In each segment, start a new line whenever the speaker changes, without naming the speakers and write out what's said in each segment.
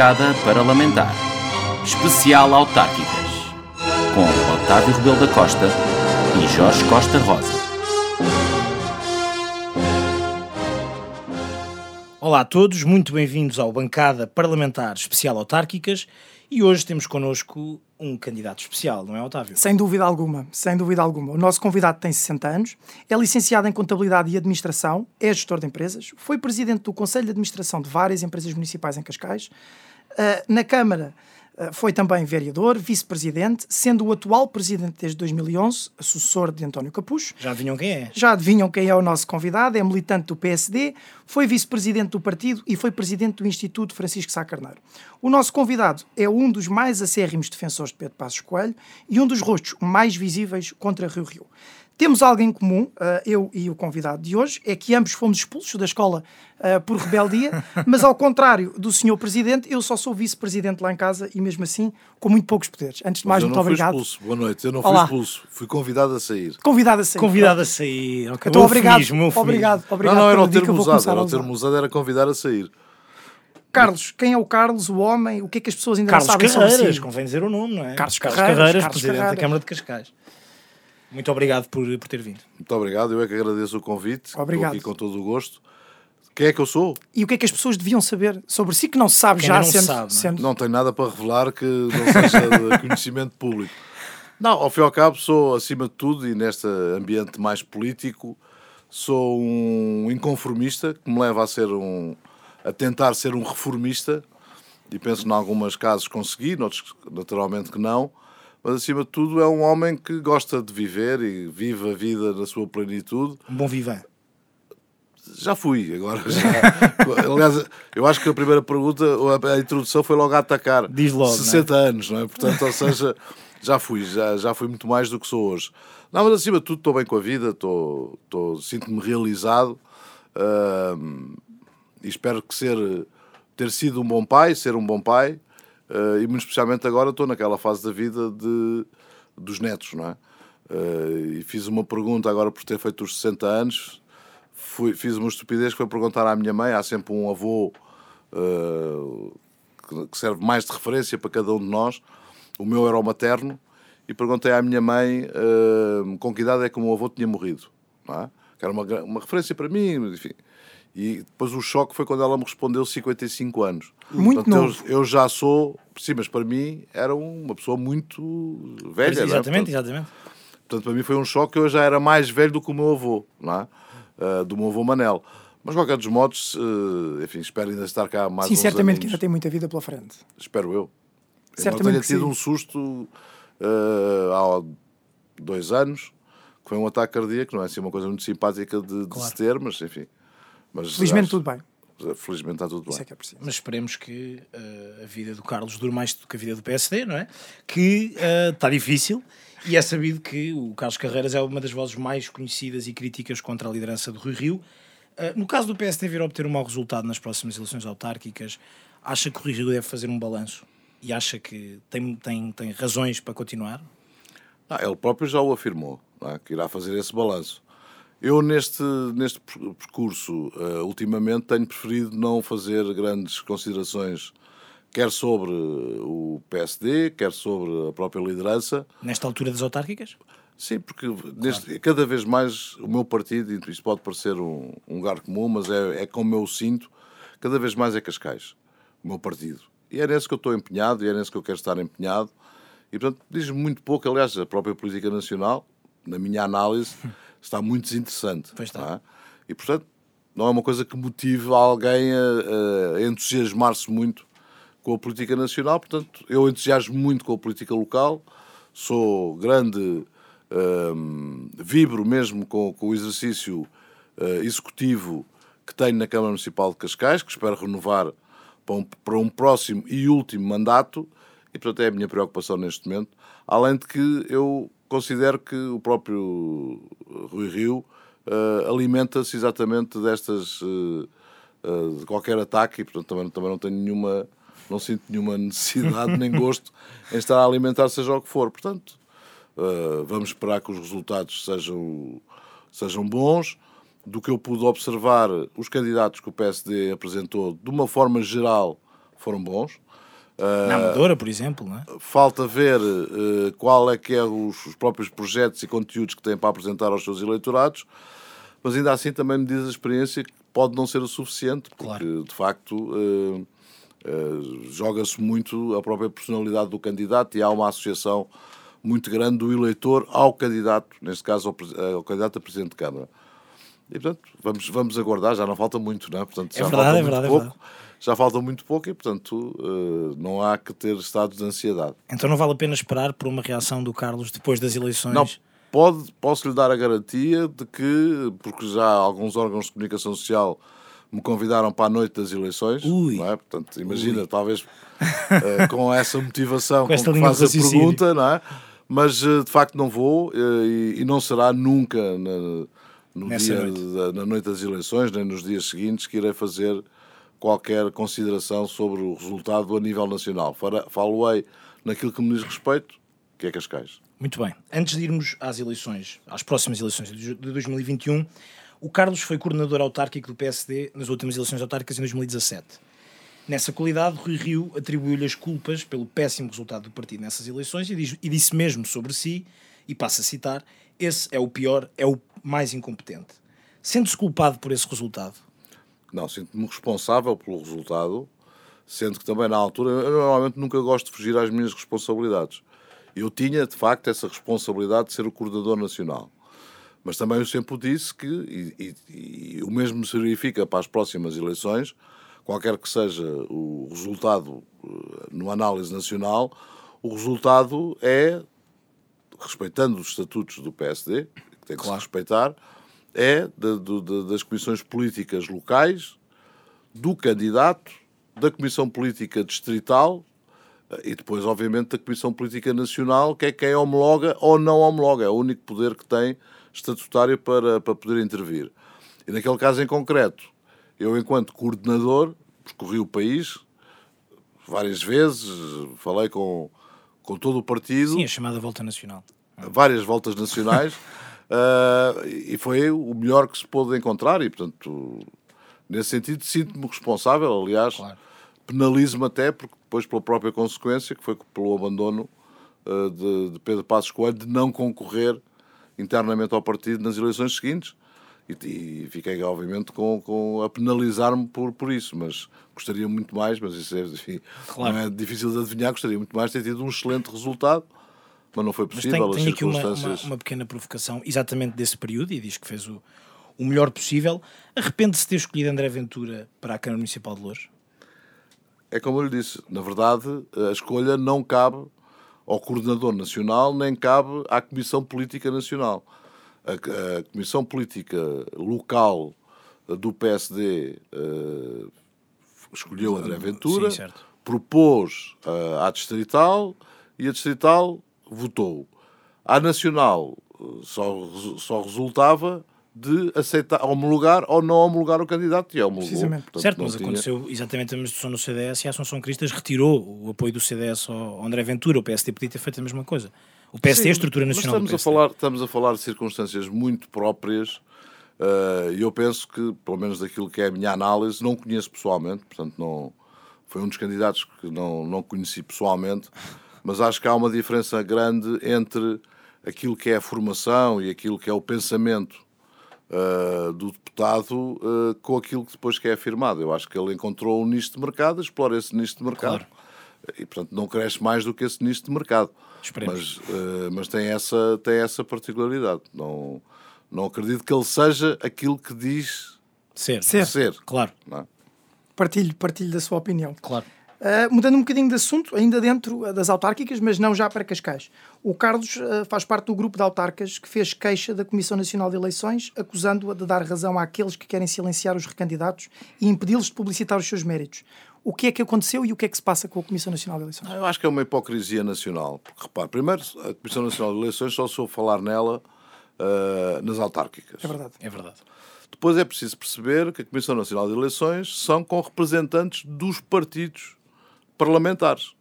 Bancada Parlamentar Especial Autárquicas com Otávio Rebelo da Costa e Jorge Costa Rosa.
Olá a todos, muito bem-vindos ao Bancada Parlamentar Especial Autárquicas e hoje temos connosco um candidato especial, não é, Otávio?
Sem dúvida alguma, sem dúvida alguma. O nosso convidado tem 60 anos, é licenciado em Contabilidade e Administração, é gestor de empresas, foi presidente do Conselho de Administração de várias empresas municipais em Cascais. Uh, na Câmara uh, foi também vereador, vice-presidente, sendo o atual presidente desde 2011, sucessor de António Capucho.
Já adivinham quem é?
Já adivinham quem é o nosso convidado, é militante do PSD, foi vice-presidente do partido e foi presidente do Instituto Francisco Sá Carneiro. O nosso convidado é um dos mais acérrimos defensores de Pedro Passos Coelho e um dos rostos mais visíveis contra Rio Rio. Temos algo em comum, uh, eu e o convidado de hoje, é que ambos fomos expulsos da escola uh, por rebeldia, mas ao contrário do senhor presidente, eu só sou vice-presidente lá em casa e mesmo assim com muito poucos poderes. Antes de mais, muito obrigado.
Expulso. Boa noite, eu não Olá. fui expulso, fui convidado a sair.
Convidado a sair.
Convidado a sair. Okay.
Então, obrigado, obrigado, obrigado.
Não, não, era o termo usado, era o termo usado, era convidar a sair.
Carlos, quem é o Carlos, o homem? O que é que as pessoas ainda
Carlos
não sabem
Carreiras,
sobre si?
convém dizer o nome, não é?
Carlos
Carreiras,
Carreiras,
Carlos presidente Carreiras. da Câmara de Cascais. Muito obrigado por, por ter vindo.
Muito obrigado, eu é que agradeço o convite.
Obrigado.
Estou aqui com todo o gosto. Quem é que eu sou?
E o que é que as pessoas deviam saber sobre si que não se sabe
Quem
já
não
sendo,
sabe, não é?
sendo...
Não tenho nada para revelar que não seja de conhecimento público. Não, ao fim e ao cabo sou, acima de tudo, e neste ambiente mais político, sou um inconformista que me leva a ser um a tentar ser um reformista e penso em alguns casos consegui, noutros naturalmente que não, mas acima de tudo é um homem que gosta de viver e vive a vida na sua plenitude.
Um bom vivant.
Já fui, agora já. Aliás, eu acho que a primeira pergunta, a introdução foi logo a atacar.
Diz logo.
60
não
é? anos, não é? Portanto, ou seja, já fui, já, já fui muito mais do que sou hoje. Não, mas acima de tudo estou bem com a vida, estou, estou, sinto-me realizado uh, e espero que ser, ter sido um bom pai, ser um bom pai, e muito especialmente agora estou naquela fase da vida de, dos netos, não é? Uh, e fiz uma pergunta agora por ter feito os 60 anos, fui, fiz uma estupidez que foi perguntar à minha mãe, há sempre um avô uh, que serve mais de referência para cada um de nós, o meu era o materno, e perguntei à minha mãe com que idade é que o meu avô tinha morrido, não é? que era uma, uma referência para mim, enfim. E depois o choque foi quando ela me respondeu 55 anos.
Muito
Portanto,
novo.
Eu, eu, já sou, sim, mas para mim era uma pessoa muito velha.
Exatamente,
não é? Portanto,
exatamente.
Portanto, para mim foi um choque que eu já era mais velho do que o meu avô, não é? Uh, do meu avô Manel. Mas, de qualquer dos modos, uh, enfim, espero ainda estar cá mais
Sim,
uns
certamente que ainda tem muita vida pela frente.
Espero eu.
Certamente
eu tenha
que
tido
sim.
um susto uh, há dois anos, que foi um ataque cardíaco, não é assim uma coisa muito simpática de, de
Claro.
se ter, mas enfim. Mas,
Felizmente
acho-
tudo bem.
Felizmente está tudo
Isso
bem.
é que é preciso.
Mas esperemos que eh, a vida do Carlos dure mais do que a vida do PSD, não é? Que eh, está difícil e é sabido que o Carlos Carreiras é uma das vozes mais conhecidas e críticas contra a liderança do Rui Rio. Eh, no caso do PSD vir a obter um mau resultado nas próximas eleições autárquicas, acha que o Rui Rio deve fazer um balanço e acha que tem, tem, tem razões para continuar?
Ah, ele próprio já o afirmou, não é? que irá fazer esse balanço. Eu, neste, neste per- percurso, eh, ultimamente, tenho preferido não fazer grandes considerações, quer sobre o PSD, quer sobre a própria liderança.
Nesta altura das autárquicas?
Sim, porque neste, cada vez mais o meu partido, e isto pode parecer um, um lugar comum, mas é, é como eu sinto, cada vez mais é Cascais, o meu partido. E é nesse que eu estou empenhado, e é nesse que eu quero estar empenhado. E, portanto, diz-me muito pouco, aliás, a própria política nacional, na minha análise, está muito desinteressante.
Pois está.
é? E, portanto, não é uma coisa que motive alguém a, a entusiasmar-se muito com a política nacional. Portanto, eu entusiasmo muito com a política local, sou grande, hum, vibro mesmo com, com o exercício eh, executivo que tenho na Câmara Municipal de Cascais, que espero renovar para um, para um próximo e último mandato, e portanto é a minha preocupação neste momento. Além de que eu considero que o próprio Rui Rio eh, alimenta-se exatamente destas. eh, eh, de qualquer ataque, e portanto também, também não tenho nenhuma. Não sinto nenhuma necessidade nem gosto em estar a alimentar, seja o que for. Portanto, eh, vamos esperar que os resultados sejam, sejam bons. Do que eu pude observar, os candidatos que o PSD apresentou, de uma forma geral, foram bons.
Na Amadora, por exemplo, não é?
Falta ver uh, qual é que é os, os, próprios projetos e conteúdos que têm para apresentar aos seus eleitorados, mas ainda assim também me diz a experiência que pode não ser o suficiente, porque claro. de facto uh, uh, joga-se muito a própria personalidade do candidato e há uma associação muito grande do eleitor ao candidato, neste caso ao, ao candidato a Presidente de Câmara. E portanto, vamos, vamos aguardar, já não falta muito, não é? Portanto,
é verdade, é verdade,
pouco.
é verdade
já falta muito pouco e, portanto, uh, não há que ter estados de ansiedade.
Então não vale a pena esperar por uma reação do Carlos depois das eleições?
Não, pode, posso lhe dar a garantia de que, porque já alguns órgãos de comunicação social me convidaram para a noite das eleições,
Ui.
não é? Portanto, imagina, Ui. talvez uh, com essa motivação
com,
com que faz a pergunta, não é? Mas uh, de facto não vou e, e, não será nunca na, no dia noite. Da, na noite das eleições, nem nos dias seguintes, que irei fazer qualquer consideração sobre o resultado a nível nacional. Falo-ei naquilo que me diz respeito, que é Cascais.
Muito bem. Antes de irmos às eleições, às próximas eleições de 2021, o Carlos foi coordenador autárquico do PSD nas últimas eleições autárquicas em 2017. Nessa qualidade, Rui Rio atribuiu-lhe as culpas pelo péssimo resultado do partido nessas eleições e, diz, e disse mesmo sobre si, e passo a citar, esse é o pior, é o mais incompetente. Sendo-se culpado por esse resultado,
não, sinto-me responsável pelo resultado, sendo que também na altura, eu normalmente nunca gosto de fugir às minhas responsabilidades. Eu tinha, de facto, essa responsabilidade de ser o coordenador nacional. Mas também eu sempre disse que, e, e, e o mesmo se verifica para as próximas eleições, qualquer que seja o resultado eh, no análise nacional, o resultado é, respeitando os estatutos do PSD, que tem que claro. se respeitar, é de, de, das comissões políticas locais, do candidato, da Comissão Política Distrital eh, e depois, obviamente, da Comissão Política Nacional, que é quem homologa ou não homologa. É o único poder que tem estatutário para, para poder intervir. E naquele caso em concreto, eu, enquanto coordenador, percorri o país várias vezes, falei com, com todo o partido.
Sim, a chamada Volta Nacional.
Várias voltas nacionais. Uh, e foi o melhor que se pôde encontrar, e portanto, nesse sentido, sinto-me responsável. Aliás, claro. penalizo-me até, porque depois, pela própria consequência, que foi pelo abandono uh, de, de, Pedro Passos Coelho, de não concorrer internamente ao partido nas eleições seguintes. E, e fiquei, obviamente, com, com a penalizar-me por, por isso, mas gostaria muito mais, mas isso é, enfim, claro. é difícil de adivinhar, gostaria muito mais de ter tido um excelente resultado mas não foi possível.
Mas tem, aqui uma, uma, uma, pequena provocação, exatamente desse período, e diz que fez o, o melhor possível. Arrepende-se de ter escolhido André Ventura para a Câmara Municipal de Louros?
É como eu lhe disse, na verdade, a escolha não cabe ao Coordenador Nacional, nem cabe à Comissão Política Nacional. A, a Comissão Política Local do PSD uh, eh, escolheu André Ventura,
Sim,
propôs uh, à Distrital e a Distrital votou. A Nacional eh, só, só resultava de aceitar, homologar ou não homologar o candidato e homologou.
Precisamente. Portanto, certo, mas tinha... aconteceu exatamente a mesma situação no CDS e a Assunção Cristas retirou o apoio do CDS ao André Ventura. O PSD podia ter feito a mesma coisa. O PSD Sim, é a estrutura nacional
estamos
A
falar, estamos a falar de circunstâncias muito próprias eh, e uh, eu penso que, pelo menos daquilo que é a minha análise, não conheço pessoalmente, portanto não foi um dos candidatos que não, não conheci pessoalmente, mas acho que há uma diferença grande entre aquilo que é a formação e aquilo que é o pensamento uh, do deputado uh, com aquilo que depois que é afirmado. Eu acho que ele encontrou um nicho de mercado, explora esse nicho de mercado claro. e, portanto, não cresce mais do que esse nicho de mercado. Mas, uh, mas tem, essa, tem essa particularidade. Não, não acredito que ele seja aquilo que diz
ser.
Ser, ser.
claro.
É?
Partilho, partilho da sua opinião.
Claro.
Uh, mudando um bocadinho de assunto, ainda dentro das autárquicas, mas não já para Cascais. O Carlos uh, faz parte do grupo de autarcas que fez queixa da Comissão Nacional de Eleições, acusando-a de dar razão àqueles que querem silenciar os recandidatos e impedi-los de publicitar os seus méritos. O que é que aconteceu e o que é que se passa com a Comissão Nacional de Eleições?
Eu acho que é uma hipocrisia nacional. Porque, repare, primeiro, a Comissão Nacional de Eleições só soube falar nela uh, nas autárquicas.
É verdade.
É verdade.
Depois é preciso perceber que a Comissão Nacional de Eleições são com representantes dos partidos parlamentares.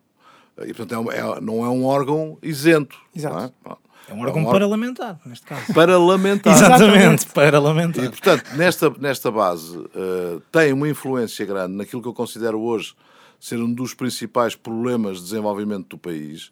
E, portanto, é, é, não é um órgão isento.
Exato.
É? é? um órgão é um parlamentar, neste caso.
Parlamentar.
Exatamente, parlamentar.
E, portanto, nesta, nesta base, uh, tem uma influência grande naquilo que eu considero hoje ser um dos principais problemas de desenvolvimento do país,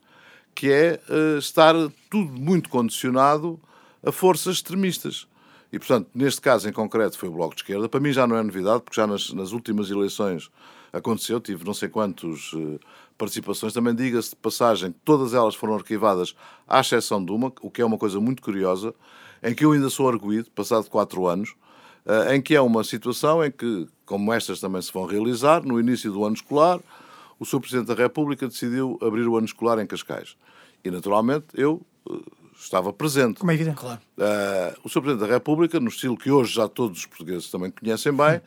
que é uh, estar tudo muito condicionado a forças extremistas. E, portanto, neste caso em concreto foi o Bloco de Esquerda. Para mim já não é novidade, porque já nas, nas últimas eleições aconteceu, tive não sei quantas uh, participações. Também diga-se de passagem que todas elas foram arquivadas, à exceção de uma, o que é uma coisa muito curiosa, em que eu ainda sou arguído, passado quatro anos, uh, em que é uma situação em que, como estas também se vão realizar, no início do ano escolar, o Sr. Presidente da República decidiu abrir o ano escolar em Cascais. E, naturalmente, eu uh, estava presente.
Como é evidente. Claro.
Uh, o Sr. Presidente da República, no estilo que hoje já todos os portugueses também conhecem bem,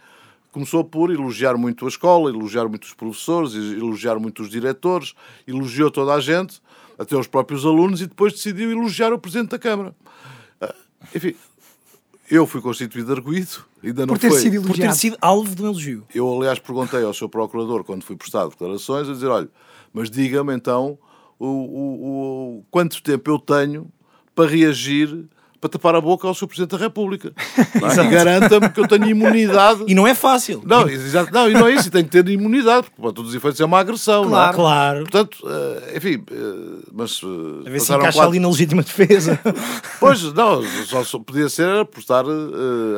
começou por elogiar muito a escola, elogiar muito os professores, elogiar muito os diretores, elogiou toda a gente, até os próprios alunos, e depois decidiu elogiar o Presidente da Câmara. Uh, enfim, eu fui constituído arguído, ainda não
por ter
foi.
Sido
por ter sido alvo de um elogio.
Eu, aliás, perguntei ao seu procurador, quando fui prestar declarações, a dizer, olha, mas diga-me então o, o, o, quanto tempo eu tenho para reagir para tapar a boca ao Sr. Presidente da República. É? e garanta-me que eu tenho imunidade.
E não é fácil.
Não, exato, não, e não é isso, e tenho que ter imunidade, porque para todos os efeitos é uma agressão.
Claro,
é?
claro.
Portanto, uh, enfim, uh, mas. Uh,
a ver se encaixa quatro... ali na legítima defesa.
pois, não, só, podia ser por estar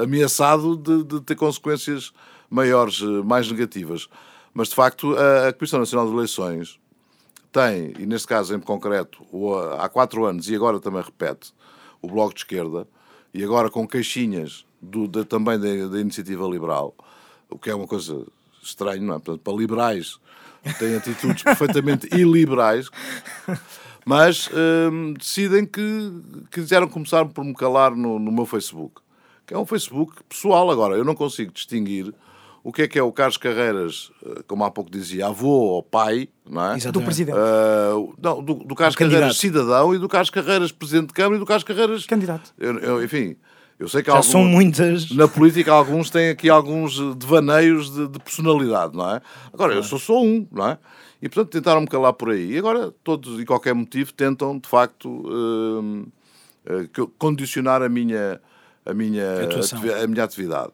ameaçado de, de, ter consequências maiores, mais negativas. Mas, de facto, a, a Comissão Nacional de Eleições tem, e neste caso em concreto, há quatro anos, e agora também repete, o Bloco de Esquerda, e agora com caixinhas do, de, também da, da, Iniciativa Liberal, o que é uma coisa estranha, não é? Portanto, para liberais têm atitudes perfeitamente iliberais, mas hum, decidem que, quiseram começar por me calar no, no meu Facebook, que é um Facebook pessoal agora, eu não consigo distinguir o que é que é o Carlos Carreiras, eh, como há pouco dizia, avô ou pai, não é?
Exatamente. Do presidente.
Uh, não, do, do Carlos Carreiras cidadão e do Carlos Carreiras presidente de Câmara e do Carlos Carreiras...
Candidato.
Eu, eu, enfim, eu sei que
Já
alguns,
são muitas...
Na política alguns têm aqui alguns devaneios de, de personalidade, não é? Agora, eu sou só um, não é? E, portanto, tentaram-me calar por aí. E agora, todos e qualquer motivo, tentam, de facto, condicionar a minha, a minha, a minha atividade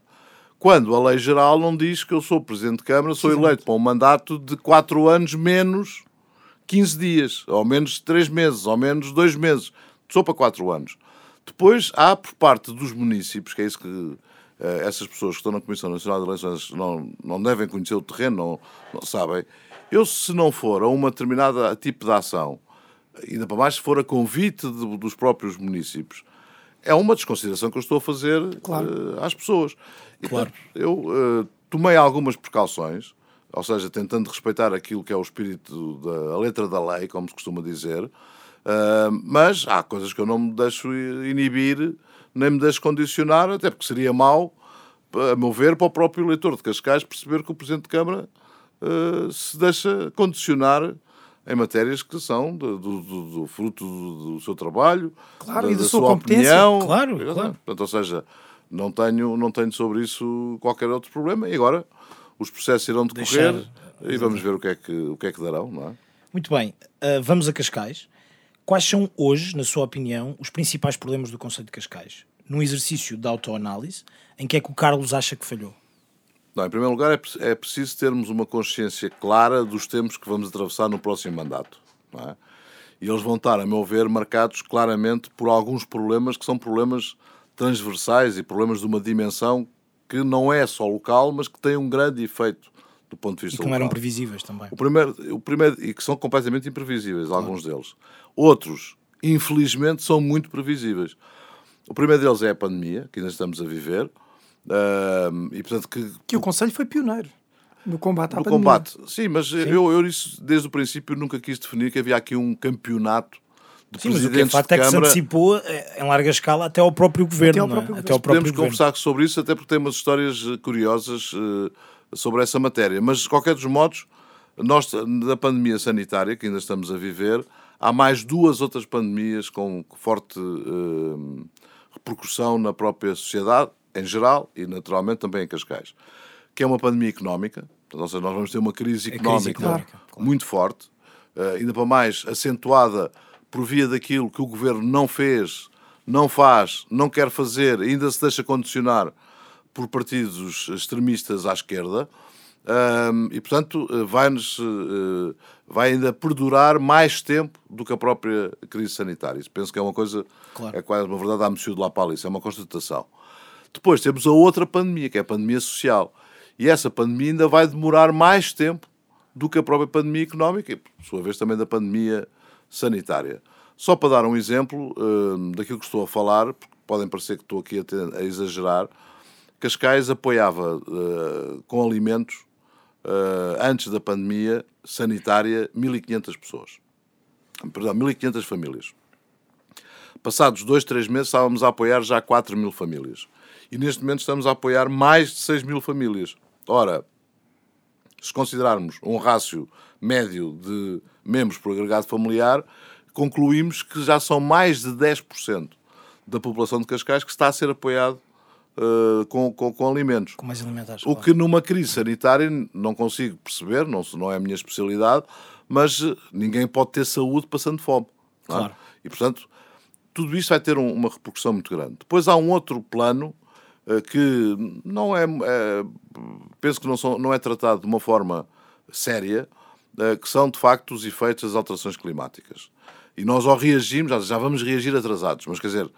quando a lei geral não diz que eu sou Presidente de Câmara, sou eleito para um mandato de 4 anos menos 15 dias, ou menos 3 meses, ou menos 2 meses. Sou para 4 anos. Depois há, por parte dos municípios, que é isso que uh, essas pessoas que estão na Comissão Nacional de Eleições não, não devem conhecer o terreno, não, não sabem. Eu, se não for a uma determinada tipo de ação, ainda para mais se for a convite de, dos próprios municípios, é uma desconsideração que eu estou a fazer claro. uh, às pessoas. E, claro. Portanto, eu uh, tomei algumas precauções, ou seja, tentando respeitar aquilo que é o espírito da letra da lei, como se costuma dizer, uh, mas há coisas que eu não me deixo inibir, nem me deixo condicionar, até porque seria mau, a meu ver, para o próprio eleitor de Cascais perceber que o Presidente de Câmara se deixa condicionar em matérias que são do, do, do fruto do, do, seu trabalho,
claro,
da,
e da,
da
sua,
sua
competência.
opinião.
Claro, claro.
Portanto, ou seja, não tenho, não tenho sobre isso qualquer outro problema. E agora os processos irão decorrer Deixar... e vamos ver o que, é que, o que é que darão, não é?
Muito bem, uh, vamos a Cascais. Quais são hoje, na sua opinião, os principais problemas do Conselho de Cascais? Num exercício de autoanálise, em que é que o Carlos acha que falhou?
Não, em primeiro lugar, é, é preciso termos uma consciência clara dos tempos que vamos atravessar no próximo mandato. É? E eles vão estar, a meu ver, marcados claramente por alguns problemas que são problemas transversais e problemas de uma dimensão que não é só local, mas que tem um grande efeito do ponto de vista
e que não eram previsíveis também.
O primeiro, o primeiro, e que são completamente imprevisíveis, claro. alguns deles. Outros, infelizmente, são muito previsíveis. O primeiro deles é a pandemia, que ainda estamos a viver. Uh, e, portanto, que,
que o Conselho foi pioneiro no combate à
no
pandemia.
combate, sim, mas sim. Eu, eu isso, desde o princípio nunca quis definir que havia aqui um campeonato de
sim, presidentes mas o que é facto é que se antecipou eh, em larga escala até ao próprio governo. Até ao próprio,
é? até ao próprio Podemos governo. conversar sobre isso, até porque tem umas histórias eh, curiosas uh, sobre essa matéria. Mas, de qualquer dos modos, nós, da pandemia sanitária que ainda estamos a viver, há mais duas outras pandemias com forte uh, repercussão na própria sociedade em geral e naturalmente também em Cascais, que é uma pandemia económica, ou seja, nós vamos ter uma crise económica, crise económica muito forte, uh, ainda para mais acentuada por via daquilo que o governo não fez, não faz, não quer fazer, ainda se deixa condicionar por partidos extremistas à esquerda. Um, e, portanto, vai-nos, uh, vai ainda perdurar mais tempo do que a própria crise sanitária. Isso penso que é uma coisa, claro. é quase uma verdade à Monsieur de La Palice, é uma constatação. Depois temos a outra pandemia, que é a pandemia social. E essa pandemia ainda vai demorar mais tempo do que a própria pandemia económica e, por sua vez, também da pandemia sanitária. Só para dar um exemplo uh, daquilo que estou a falar, porque podem parecer que estou aqui a, a exagerar, Cascais apoiava uh, com alimentos uh, antes da pandemia sanitária, 1.500 pessoas. Perdão, 1.500 famílias. Passados dois, três meses, estávamos a apoiar já 4 mil famílias. E neste momento estamos a apoiar mais de 6 mil famílias. Ora, se considerarmos um rácio médio de membros por agregado familiar, concluímos que já são mais de 10% da população de Cascais que está a ser apoiado uh, com, com, com, alimentos.
Com mais alimentares.
O que numa crise sanitária não consigo perceber, não, não é a minha especialidade, mas eh, ninguém pode ter saúde passando fome. É? Claro. E, portanto, tudo isso vai ter um, uma repercussão muito grande. Depois há um outro plano que não é, é, penso que não, são, não é tratado de uma forma séria, uh, que são de facto os efeitos das alterações climáticas. E nós ao reagimos, já, já vamos reagir atrasados, mas quer dizer,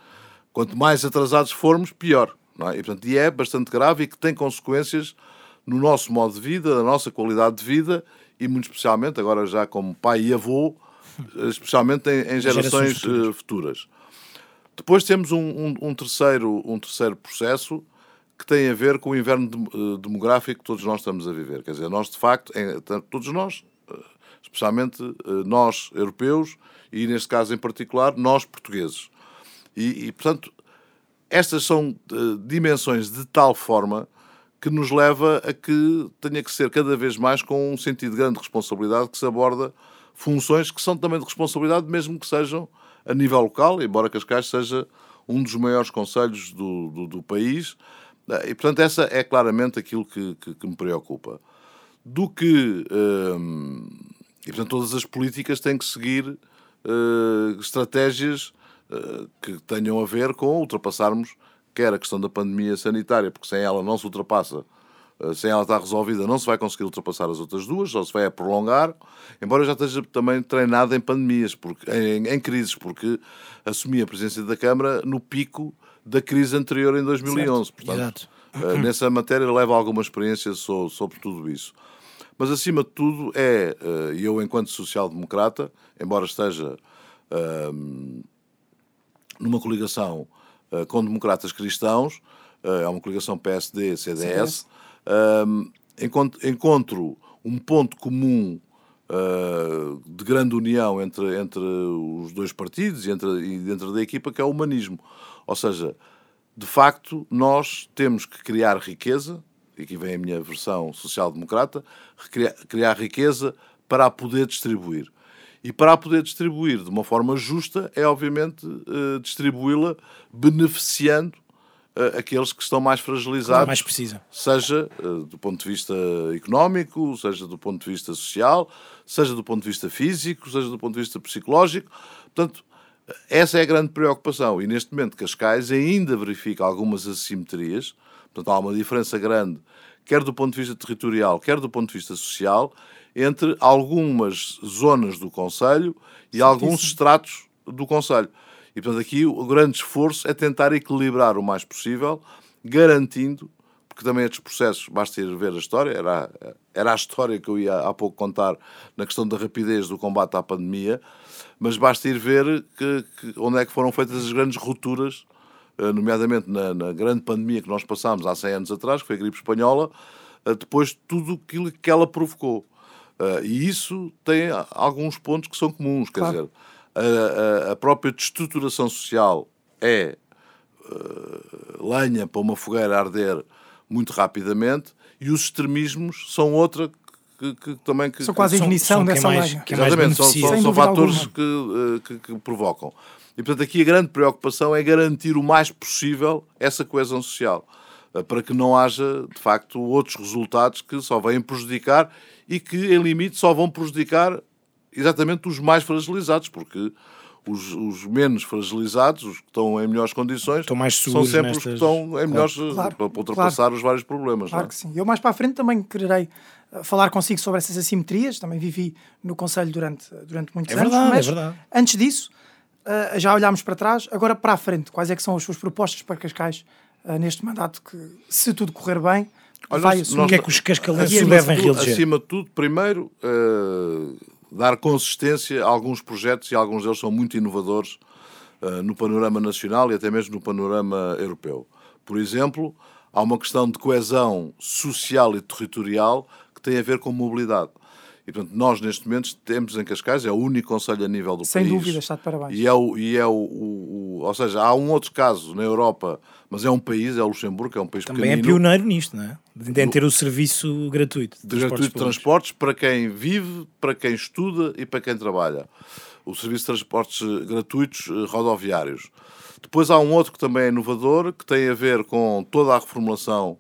quanto mais atrasados formos, pior. É? E, portanto, e é bastante grave e que tem consequências no nosso modo de vida, na nossa qualidade de vida e, muito especialmente, agora já como pai e avô, especialmente em, em gerações, gerações futuras. futuras. Depois temos um, um, um, terceiro, um terceiro processo que tem a ver com o inverno eh, demográfico que todos nós estamos a viver. Quer dizer, nós, de facto, todos nós, eh, especialmente eh, nós, europeus, e neste caso em particular, nós, portugueses. E, e portanto, estas são uh, dimensões de tal forma que nos leva a que tenha que ser cada vez mais com um sentido de grande responsabilidade que se aborda funções que são também de responsabilidade, mesmo que sejam a nível local, embora Cascais seja um dos maiores conselhos do, do, do país. Eh, e, portanto, essa é claramente aquilo que, que, que me preocupa. Do que. Hum, e, portanto, todas as políticas têm que seguir uh, estratégias eh, que tenham a ver com ultrapassarmos quer a questão da pandemia sanitária, porque sem ela não se ultrapassa, sem ela estar resolvida, não se vai conseguir ultrapassar as outras duas, só se vai prolongar, embora eu já esteja também treinado em pandemias, porque, em, em crises, porque assumi a presidência da Câmara no pico da crise anterior em 2011. Certo. Portanto, Exato. Eh, nessa matéria levo alguma experiência sobre, sobre tudo isso. Mas, acima de tudo, é, e eu, enquanto social-democrata, embora esteja numa coligação uh, com democratas cristãos, uh, é uma coligação PSD-CDS, encontro, encontro, um ponto comum uh, de grande união entre, entre os dois partidos e, entre, e dentro da equipa, que é o humanismo. Ou seja, de facto, nós temos que criar riqueza, e aqui vem a minha versão social-democrata, criar, riqueza para a poder distribuir. E para a poder distribuir de uma forma justa, é obviamente uh, distribuí-la beneficiando aqueles que estão mais fragilizados.
mais precisa.
Seja uh, do ponto de vista económico, seja do ponto de vista social, seja do ponto de vista físico, seja do ponto de vista psicológico. Portanto, essa é a grande preocupação. E neste momento, Cascais ainda verifica algumas assimetrias. Portanto, há uma diferença grande, quer do ponto de vista territorial, quer do ponto de vista social entre algumas zonas do Conselho e Sim, alguns estratos do Conselho. E, portanto, aqui o grande esforço é tentar equilibrar o mais possível, garantindo, porque também estes processos, basta ir ver a história, era, era a história que eu ia há pouco contar na questão da rapidez do combate à pandemia, mas basta ir ver que, que onde é que foram feitas as grandes rupturas, eh, nomeadamente na, na, grande pandemia que nós passámos há 100 anos atrás, que foi a gripe espanhola, eh, depois de tudo aquilo que ela provocou. Uh, e isso tem alguns pontos que são comuns, quer claro. dizer, a, a, própria destruturação social é uh, lenha para uma fogueira arder muito rapidamente e os extremismos são outra que, que também que,
são quase a ignição dessa mais, lenha.
Exatamente, são, são, são fatores que, uh, que, que provocam. E portanto aqui a grande preocupação é garantir o mais possível essa coesão social para que não haja, de facto, outros resultados que só vêm prejudicar e que, em limite, só vão prejudicar exatamente os mais fragilizados, porque os, os menos fragilizados, os que estão em melhores condições,
Estão mais
são sempre os que
nestas-
estão em melhores
Claro,
para ultrapassar os vários problemas.
Claro
não é?
que sim. Eu mais para a frente também quererei uh, falar consigo sobre essas assimetrias. Também vivi no Conselho durante, durante muitos
É
anos.
verdade, é
mas
verdade.
antes disso, uh, já olhámos para trás. Agora para a frente, quais é que são as suas propostas para Cascais uh, neste mandato que, se tudo correr bem,
Olha,
vai
nós-
assumir?
O que é que os cascalenses devem reeleger?
Acima de tudo, primeiro, eh, dar consistência a alguns projetos e alguns deles são muito inovadores eh, no panorama nacional e até mesmo no panorama europeu. Por exemplo, há uma questão de coesão social e territorial que tem a ver com mobilidade. E, portanto, nós, neste momento, temos em Cascais, é o único conselho a nível do
Sem
país.
dúvida, está de parabéns.
E é o, e é o, o- o- Ou seja, há um outro caso na Europa, mas é um país, é o Luxemburgo, que é um país
Também é
pequenino
pioneiro nisto, não é? De ter o serviço gratuito de
de gratuito de
transportes
para quem vive, para quem estuda e para quem trabalha. O serviço de transportes eh, gratuitos eh, rodoviários. Depois há um outro que também é inovador, que tem a ver com toda a reformulação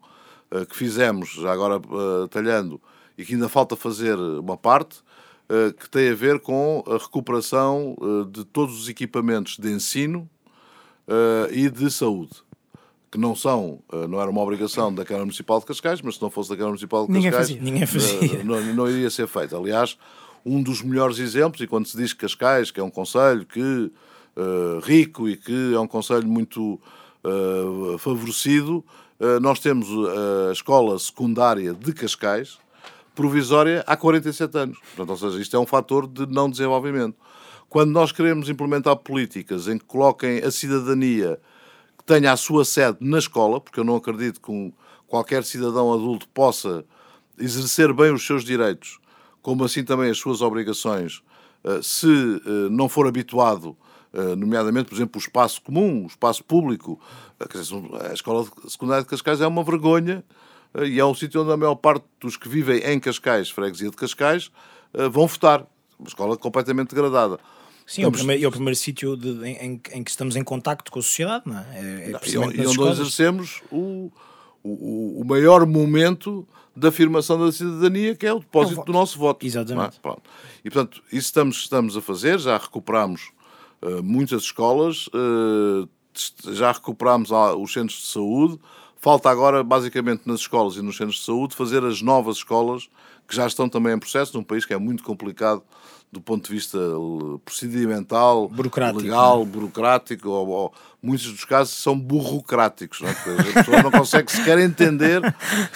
eh, que fizemos, já agora eh, talhando, e que ainda falta fazer uma parte, eh, que tem a ver com a recuperação de todos os equipamentos de ensino e de saúde que não são, eh, não era uma obrigação da Câmara Municipal de Cascais, mas se não fosse da Câmara Municipal de
Ninguém
Cascais,
fazia.
Ninguém fazia.
eh, não, não iria ser feito. Aliás, um dos melhores exemplos, e quando se diz que Cascais, que é um conselho que eh, rico e que é um conselho muito eh, favorecido, eh, nós temos a escola secundária de Cascais, provisória há 47 anos. Portanto, ou seja, isto é um fator de não desenvolvimento. Quando nós queremos implementar políticas em que coloquem a cidadania tenha a sua sede na escola, porque eu não acredito que um- qualquer cidadão adulto possa exercer bem os seus direitos, como assim também as suas obrigações, eh, se eh, não for habituado, eh, nomeadamente, por exemplo, o espaço comum, o espaço público. A escola secundária de Cascais é uma vergonha e é um sítio onde a maior parte dos que vivem em Cascais, freguesia de Cascais, vão votar. Uma escola completamente degradada.
Sim, é o primeiro, é o primeiro sítio em, em- que estamos em contacto com a sociedade, não é? É, é
E onde e
escolas.
exercemos o, o, o maior momento da afirmação da cidadania, que é o depósito
voto.
do nosso voto.
Exatamente.
é? Pronto. E, portanto, isso estamos, estamos a fazer, já recuperamos eh, muitas escolas, test- já recuperamos ah, os centros de saúde, falta agora, basicamente, nas escolas e nos centros de saúde, fazer as novas escolas, que já estão também em processo, num país que é muito complicado do ponto de vista eh, procedimental,
Burocrático,
legal, burocrático, ou, ou- muitos dos casos são burocráticos, não é? A pessoa não consegue sequer entender.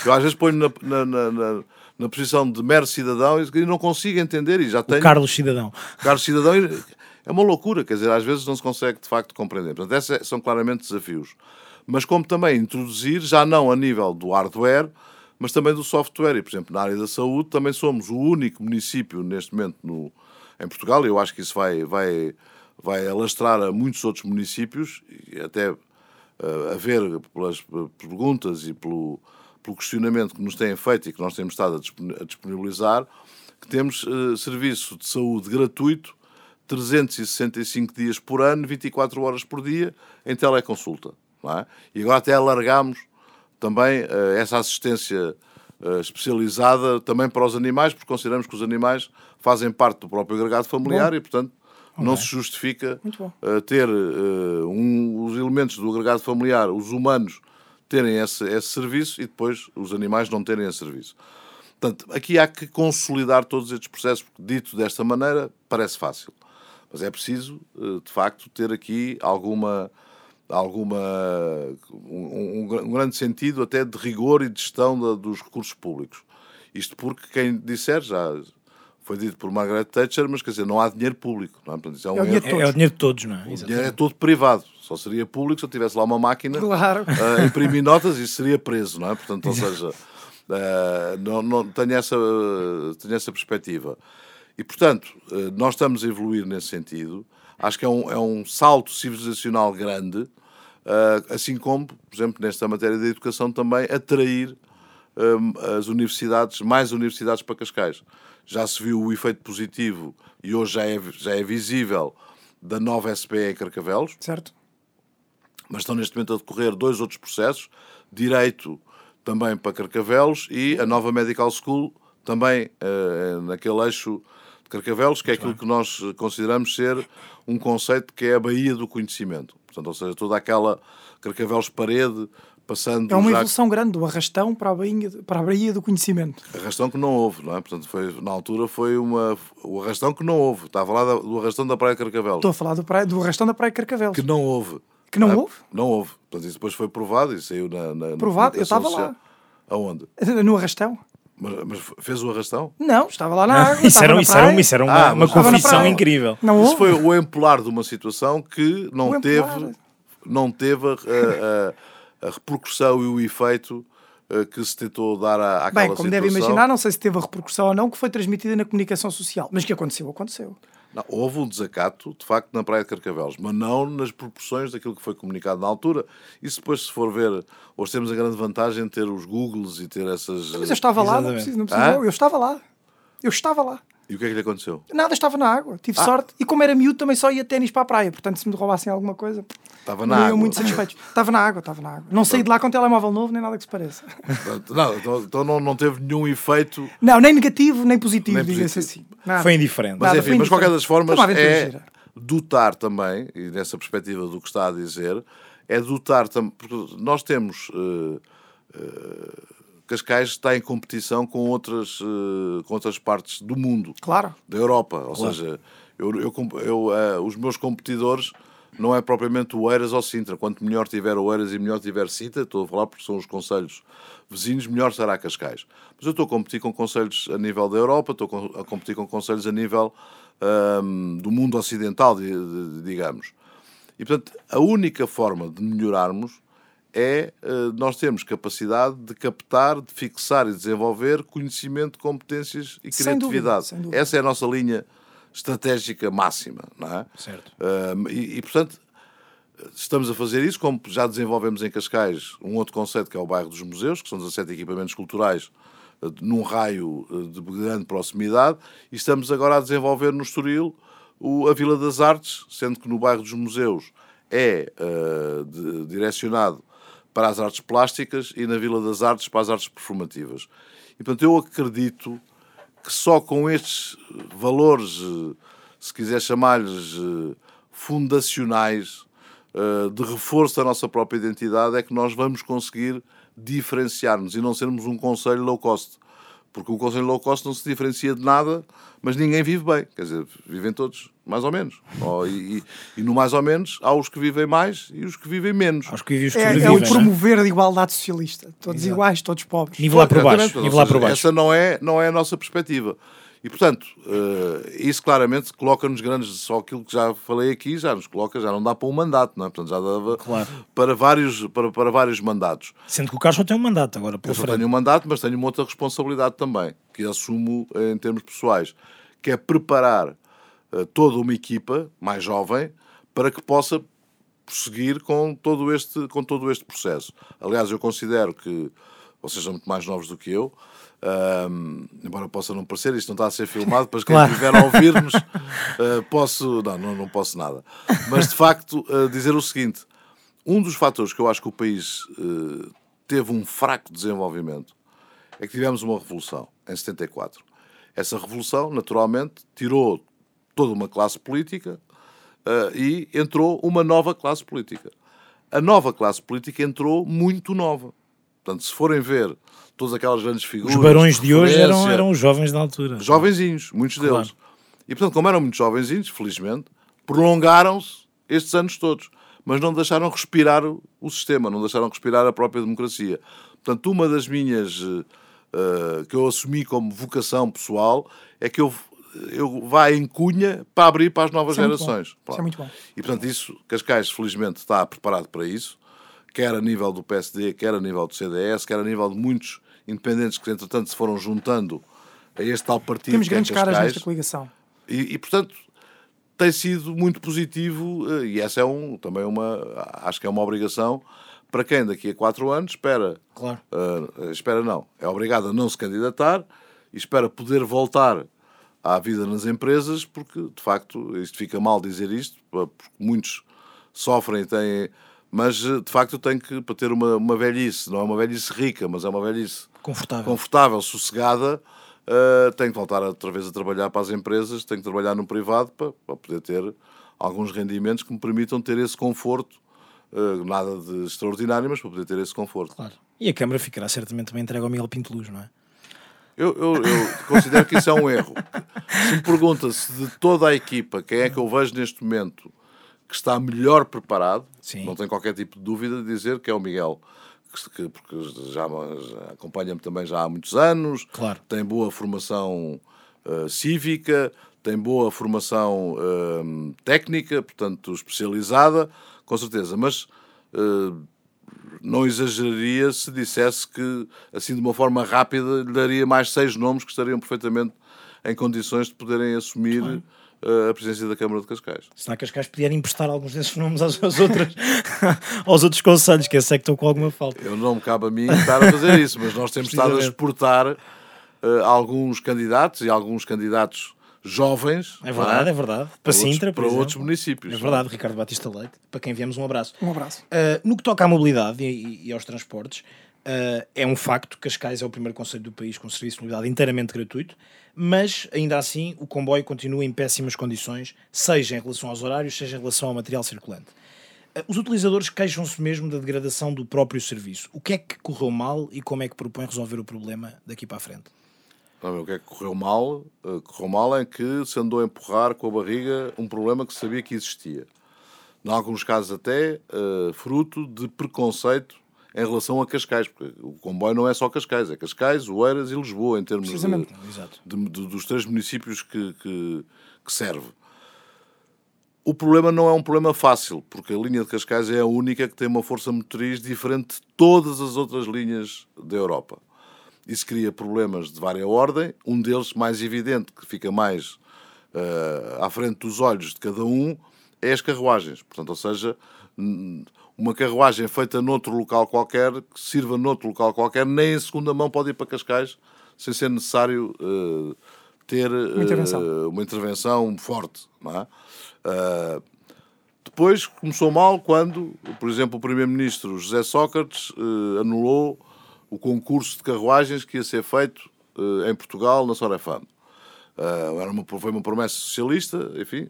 Eu às vezes ponho na, na, na, na- posição de mero cidadão e não consigo entender e já tenho.
Carlos Cidadão.
Caro cidadão, é uma loucura, quer dizer, às vezes não se consegue de facto compreender. Portanto, esses são claramente desafios. Mas como também introduzir, já não a nível do hardware, mas também do software. E, por exemplo, na área da saúde, também somos o único município neste momento no, em Portugal, eu acho que isso vai, vai, vai alastrar a muitos outros municípios, e até eh, a ver pelas perguntas e pelo, pelo questionamento que nos têm feito e que nós temos estado a disponi- a disponibilizar, que temos eh, serviço de saúde gratuito 365 dias por ano, 24 horas por dia, em teleconsulta. é? E agora até alargámos também eh, essa assistência eh, especializada também para os animais, porque consideramos que os animais fazem parte do próprio agregado familiar e, portanto, não se justifica
bom.
eh, ter eh, um- os elementos do agregado familiar, os humanos, terem esse, esse serviço e depois os animais não terem esse serviço. Portanto, aqui há que consolidar todos estes processos, porque dito desta maneira parece fácil. Mas é preciso, eh, de facto, ter aqui alguma, alguma um, um- um grande sentido até de rigor e de gestão da- dos recursos públicos. Isto porque quem disser, já foi dito por Margaret Thatcher, mas quer dizer, não há dinheiro público. Não é? Portanto, isso é um
É o dinheiro.
É, o dinheiro de todos, não é?
O dinheiro é todo privado. Só seria público se eu tivesse lá uma máquina
Claro.
a imprimir notas e seria preso, não é? Portanto, ou seja, eh, não, não tenho, essa, tenho essa perspectiva. E, portanto, eh, nós estamos a evoluir nesse sentido. Acho que é um, é um salto civilizacional grande, eh, assim como, por exemplo, nesta matéria da educação também, atrair eh, as universidades, mais universidades para Cascais. Já se viu o efeito positivo e hoje já é, já é visível da nova SPE em Carcavelos,
Certo?
mas estão neste momento a decorrer dois outros processos, direito também para Carcavelos e a nova Medical School também eh, naquele eixo de Carcavelos, que é aquilo que nós consideramos ser um conceito que é a Baía do Conhecimento. Portanto, ou seja, toda aquela Carcavelos parede, passando
É uma
já
evolução grande do arrastão para a Baía, para a Baía do Conhecimento.
arrastão que não houve, não é? Portanto, foi, na altura foi uma, o arrastão que não houve. Estava lá da- do arrastão da Praia de Carcavelos.
Estou a falar do, praia, do arrastão da Praia de Carcavelos.
Que não houve.
Que não
é?
houve?
Não houve. Portanto, isso depois foi provado e saiu na. na
Provado?
na
Eu estava
social.
lá.
Aonde?
No arrastão?
Mas, mas fez o arrastão?
Não, estava lá na água.
Isso
estava
era,
na
isso era, isso era uma,
Ah,
uma confissão incrível.
Não
Isso foi o empolar de uma situação que não
O
teve,
empolar.
não teve a, a- a repercussão e o efeito eh, que se tentou dar à, àquela
Bem, como
situação.
deve imaginar, não sei se teve a repercussão ou não, que foi transmitida na comunicação social. Mas que aconteceu, aconteceu.
Não, houve um desacato, de facto, na Praia de Carcavelos, mas não nas proporções daquilo que foi comunicado na altura. Isso depois, se for ver, hoje temos a grande vantagem de ter os Googles e ter essas...
Mas eu estava lá, não preciso, não preciso,
Ah?
eu estava lá. Eu estava lá.
E o que é que lhe aconteceu?
Nada, estava na água. Tive
Ah.
sorte. E como era miúdo, também só ia ténis para a praia. Portanto, se me roubassem alguma coisa,
Estava na
iam
água.
muito satisfeitos. Estava na água, estava na água. Não saí de lá com telemóvel novo, nem nada que se pareça.
Não, então, então não, não teve nenhum efeito...
Não, nem negativo, nem positivo,
Nem
diga-se
positivo.
assim. Nada.
Foi indiferente.
Mas
Nada,
enfim,
foi
mas de qualquer das formas é dotar também, e nessa perspectiva do que está a dizer, é dotar também, porque nós temos eh, eh, Cascais está em competição com outras, eh, com outras partes do mundo,
Claro.
da Europa, ou seja, eu, eu, eu, eh, os meus competidores não é propriamente o Eiras ou Sintra, quanto melhor tiver o Eiras e melhor tiver Sintra, estou a falar porque são os conselhos vizinhos, melhor será Cascais. Mas eu estou a competir com conselhos a nível da Europa, estou a competir com conselhos a nível ahm, do mundo ocidental, di- di- digamos. E, portanto, a única forma de melhorarmos é eh, nós termos capacidade de captar, de fixar e desenvolver conhecimento, competências e
Sem dúvida,
criatividade.
sem dúvida.
Essa é a nossa linha estratégica máxima, não é?
Certo.
Um, e, e, portanto, estamos a fazer isso, como já desenvolvemos em Cascais um outro conceito que é o bairro dos museus, que são 17 equipamentos culturais eh, num raio eh, de grande proximidade, e estamos agora a desenvolver no Estoril o, a Vila das Artes, sendo que no bairro dos museus é de- direcionado para as artes plásticas e na Vila das Artes para as artes performativas. E, portanto, eu acredito que só com estes valores, se quiser chamar-lhes fundacionais, eh, de reforço da nossa própria identidade, é que nós vamos conseguir diferenciar-nos e não sermos um conselho low cost. Porque o conselho low cost não se diferencia de nada, mas ninguém vive bem. Quer dizer, vivem todos mais ou menos. Oh, e, e- e no mais ou menos há os que vivem mais e os que vivem menos.
Aos que vivem os que
É, é o
é?
promover a igualdade socialista. Todos iguais, todos pobres.
Nivelar por baixo. Nivelar
seja,
por baixo.
Essa não é, não é a nossa perspectiva. E, portanto, eh, isso claramente coloca-nos grandes. Só aquilo que já falei aqui já nos coloca, já não dá para um mandato, não é? Portanto, já dava
Claro.
para, vários, para, para vários mandatos.
Sendo que o Carlos só tem um mandato agora pela
Eu só tenho um mandato, mas tenho uma outra responsabilidade também, que assumo eh, em termos pessoais, que é preparar toda uma equipa mais jovem para que possa prosseguir com todo este, com todo este processo. Aliás, eu considero que vocês são muito mais novos do que eu, ahm, embora possa não parecer, isto não está a ser filmado, para quem
Claro.
estiver a ouvir-nos, eh, posso. Não, não, não posso nada. Mas de facto, eh, dizer o seguinte: um dos fatores que eu acho que o país eh, teve um fraco desenvolvimento é que tivemos uma revolução em 74. Essa revolução, naturalmente, tirou toda uma classe política eh, e entrou uma nova classe política. A nova classe política entrou muito nova. Portanto, se forem ver todas aquelas grandes figuras.
Os barões de hoje eram, eram os jovens da altura.
jovenzinhos, muitos
Claro.
deles. E portanto, como eram muitos jovenzinhos, felizmente, prolongaram-se estes anos todos, mas não deixaram respirar o, o sistema, não deixaram respirar a própria democracia. Portanto, uma das minhas eh, que eu assumi como vocação pessoal é que eu eu vá em cunha para abrir para as novas
Isso é
gerações.
bom. Isso é muito bom.
E portanto, isso, Cascais, felizmente, está preparado para isso, quer a nível do PSD, quer a nível do CDS, quer a nível de muitos independentes que, entretanto, se foram juntando a este tal partido.
Temos
é
grandes caras
Cascais.
nesta coligação.
E, e, portanto, tem sido muito positivo eh, e essa é um, também uma, acho que é uma obrigação para quem daqui a quatro anos espera,
Claro.
eh, espera não, é obrigado a não se candidatar e espera poder voltar à vida nas empresas, porque de facto, isto fica mal dizer isto, porque muitos sofrem e têm, mas eh, de facto tem que, para ter uma, uma velhice, não é uma velhice rica, mas é uma velhice
Confortável.
confortável, sossegada, uh, tem que voltar outra vez a trabalhar para as empresas, tem que trabalhar no privado para, para poder ter alguns rendimentos que me permitam ter esse conforto, uh, nada de extraordinário, mas para poder ter esse conforto.
Claro. E a Câmara ficará certamente também entregue ao Miguel Pinto Luz, não é?
Eu, eu, eu, considero que isso é um erro. Se me pergunta se de toda a equipa, quem é que eu vejo neste momento que está melhor preparado, Sim. não tenho qualquer tipo de dúvida de dizer que é o Miguel. Que, porque já, já acompanha-me também já há muitos anos,
claro.
tem boa formação uh, cívica, tem boa formação uh, técnica, portanto especializada, com certeza, mas uh, não exageraria se dissesse que, assim de uma forma rápida, lhe daria mais seis nomes que estariam perfeitamente em condições de poderem assumir. Claro a presidência da Câmara de Cascais.
Se na Cascais puder emprestar alguns desses nomes aos, aos outros, aos outros conselhos, que eu sei que estão com alguma falta.
Eu não me cabe a mim estar a fazer isso, mas nós temos estado a exportar uh, alguns candidatos e alguns candidatos jovens.
É verdade, é? é? verdade.
Para, para Sintra, outros, para outros municípios.
É verdade, Ricardo Batista Leite, para quem viemos um abraço.
Um abraço.
Uh, no que toca à mobilidade e, e aos transportes, uh, é um facto que Cascais é o primeiro conselho do país com serviço de mobilidade inteiramente gratuito mas ainda assim o comboio continua em péssimas condições, seja em relação aos horários, seja em relação ao material circulante. Eh, os utilizadores queixam-se mesmo da degradação do próprio serviço. O que é que correu mal e como é que propõe resolver o problema daqui para a frente?
O que é que correu mal? Uh, correu mal é que se andou a empurrar com a barriga um problema que sabia que existia. Em alguns casos até uh, fruto de preconceito em relação a Cascais, porque o comboio não é só Cascais, é Cascais, Oeiras e Lisboa, em termos de, de, de, dos três municípios que, que, que, serve. O problema não é um problema fácil, porque a linha de Cascais é a única que tem uma força motriz diferente de todas as outras linhas da Europa. Isso cria problemas de várias ordem, um deles mais evidente, que fica mais uh, à frente dos olhos de cada um, é as carruagens. Portanto, ou seja, uma carruagem feita noutro local qualquer, que sirva noutro local qualquer, nem em segunda mão pode ir para Cascais sem ser necessário uh, ter uh, uma, intervenção. uma, intervenção. forte. Uh, depois começou mal quando, por exemplo, o Primeiro-Ministro José Sócrates anulou o concurso de carruagens que ia ser feito em Portugal, na Sorefam. era uma, foi uma promessa socialista, enfim,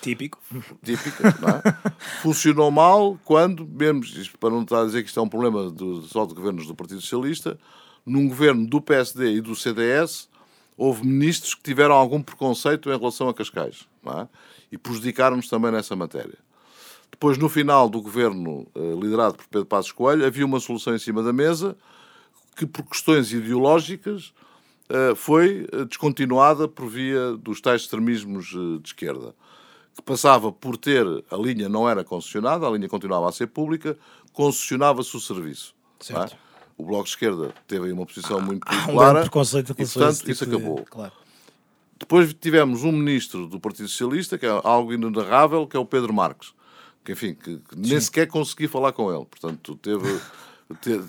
Típico.
Típico, não é? Funcionou mal quando, mesmo, para não estar a dizer que isto é um problema do, só de governos do Partido Socialista, num governo do PSD e do CDS, houve ministros que tiveram algum preconceito em relação a Cascais é? e prejudicaram-nos também nessa matéria. Depois, no final do governo uh, liderado por Pedro Passos Coelho, havia uma solução em cima da mesa que, por questões ideológicas, uh, foi eh, descontinuada por via dos tais extremismos uh, de esquerda que passava por ter a linha não era concessionada, a linha continuava a ser pública, concessionava-se o serviço. É? Certo. É? O Bloco de Esquerda teve aí uma posição muito ah, clara um e, portanto, tipo isso acabou. De... Claro. Depois tivemos um ministro do Partido Socialista, que é algo inenarrável, que é o Pedro Marques, que, enfim, que, que nem sequer consegui falar com ele. Portanto, teve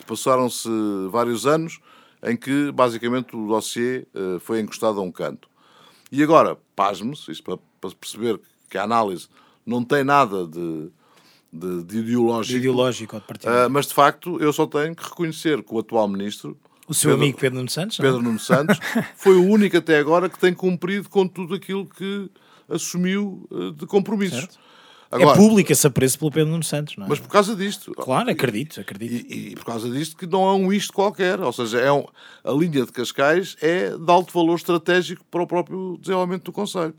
passaram-se vários anos em que, basicamente, o dossiê uh, foi encostado a um canto. E agora, pasme-se, isto para, para perceber que a análise não tem nada de, de, de ideológico.
De ideológico.
Uh, mas de facto eu só tenho que reconhecer que o atual ministro.
O seu Pedro, amigo Pedro Nuno Santos?
Pedro Nuno Santos foi o único até agora que tem cumprido com tudo aquilo que assumiu uh, de compromissos. Certo.
Agora, é público esse apreço pelo Pedro Nuno Santos, não é?
Mas por causa disto.
Claro, acredito, acredito.
E, e, por causa disto que não é um isto qualquer. Ou seja, é um, a linha de Cascais é de alto valor estratégico para o próprio desenvolvimento do Conselho.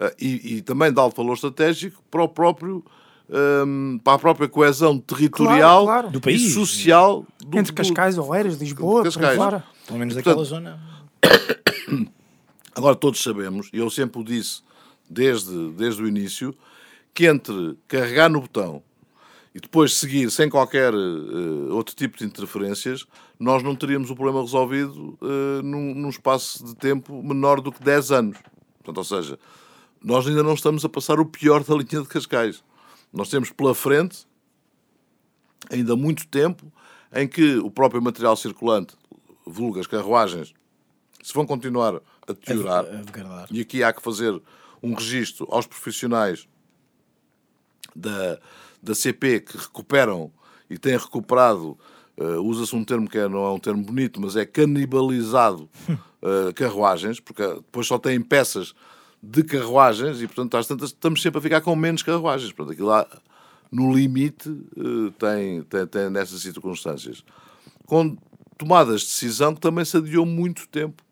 Ah, e, e, também de alto valor estratégico para o próprio um, para a própria coesão territorial claro, claro.
do país
e social
do, entre Cascais, Oeiras, Lisboa,
Cascais. Fora. pelo menos daquela zona.
Agora todos sabemos, e eu sempre o disse desde, desde o início, que entre carregar no botão e depois seguir sem qualquer uh, outro tipo de interferências, nós não teríamos o problema resolvido uh, num, num espaço de tempo menor do que 10 anos. Portanto, ou seja, nós ainda não estamos a passar o pior da linha de Cascais. Nós temos pela frente ainda muito tempo em que o próprio material circulante, vulgas, carruagens, se vão continuar a deteriorar. e aqui há que fazer um registro aos profissionais da, da CP que recuperam e têm recuperado uh, usa-se um termo que é, não é um termo bonito, mas é canibalizado uh, carruagens, porque depois só têm peças de carruagens e, portanto, às tantas, estamos sempre a ficar com menos carruagens. Portanto, aquilo lá, no limite, uh, tem, tem, tem nessas circunstâncias. Com tomadas de decisão que também se adiou muito tempo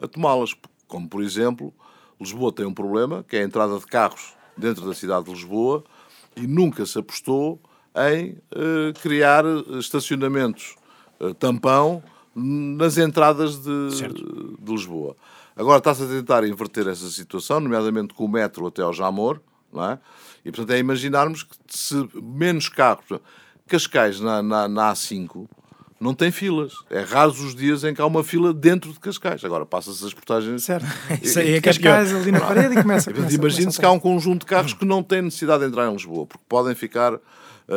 a tomá-las. Como, por exemplo, Lisboa tem um problema, que é a entrada de carros dentro da cidade de Lisboa, e nunca se apostou em uh, criar estacionamentos uh, tampão nas entradas de, de Lisboa. Agora está-se a tentar inverter essa situação, nomeadamente com o metro até ao Jamor, não é? E portanto é imaginarmos que se menos carros. Cascais na, na, na A5 não tem filas. É raros os dias em que há uma fila dentro de Cascais. Agora passa-se as portagens.
Certo. Isso aí é Cascais ali na parede e começa.
Imagine-se que há um conjunto de carros que não têm necessidade de entrar em Lisboa, porque podem ficar uh,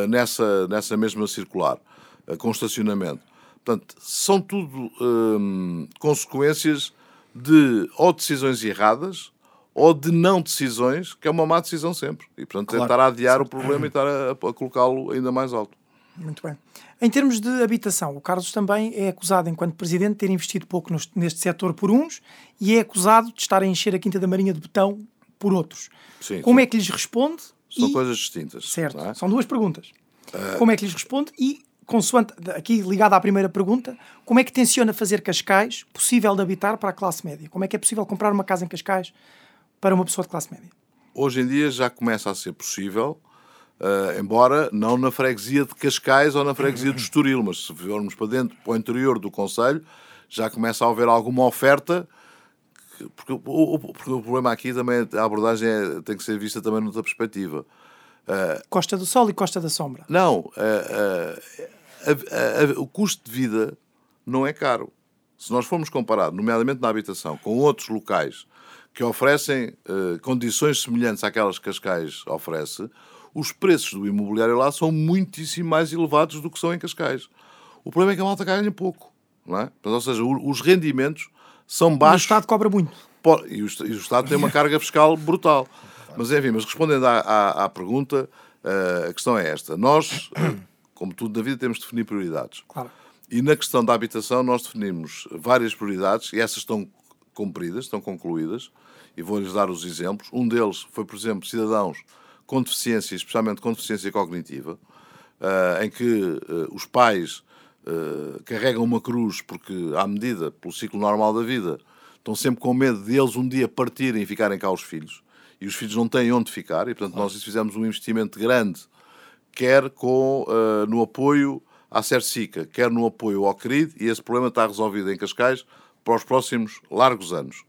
nessa, nessa mesma circular, uh, com estacionamento. Portanto, são tudo uh, consequências de ou decisões erradas ou de não decisões, que é uma má decisão sempre. E, portanto, claro. tentar adiar o problema e estar a, a colocá-lo ainda mais alto.
Muito bem. Em termos de habitação, o Carlos também é acusado, enquanto presidente, de ter investido pouco neste setor por uns e é acusado de estar a encher a Quinta da Marinha de betão por outros. Sim, Como sim. é que lhes responde?
São e... coisas distintas.
Certo, é? são duas perguntas. Uh... Como é que lhes responde e, consoante, aqui ligado à primeira pergunta, como é que tenciona fazer Cascais possível de habitar para a classe média? Como é que é possível comprar uma casa em Cascais para uma pessoa de classe média?
Hoje em dia já começa a ser possível Uh, embora não na freguesia de Cascais ou na freguesia de Estoril, mas se formos para dentro, para o interior do Conselho, já começa a haver alguma oferta, porque o, porque o problema aqui também, a abordagem é, tem que ser vista também noutra perspectiva.
Uh, Costa do Sol e Costa da Sombra.
Não, uh, o custo de vida não é caro. Se nós formos comparar, nomeadamente na habitação, com outros locais que oferecem condições semelhantes àquelas que Cascais oferece, os preços do imobiliário lá são muitíssimo mais elevados do que são em Cascais. O problema é que a malta ganha pouco. Não é? ou seja, os rendimentos são baixos.
E o Estado cobra muito.
E o, Estado tem uma carga fiscal brutal. Mas enfim, mas respondendo à, à, à pergunta, uh, a questão é esta. Nós, como tudo na vida, temos de definir prioridades.
Claro.
E na questão da habitação, nós definimos várias prioridades e essas estão cumpridas, estão concluídas. E vou-lhes dar os exemplos. Um deles foi, por exemplo, cidadãos com deficiência, especialmente com deficiência cognitiva, uh, em que uh, os pais uh, carregam uma cruz porque, à medida, pelo ciclo normal da vida, estão sempre com medo de eles um dia partirem e ficarem cá os filhos. E os filhos não têm onde ficar, e portanto nós fizemos um investimento grande, quer com, no apoio à Cercica, quer no apoio ao CRID, e esse problema está resolvido em Cascais para os próximos largos anos.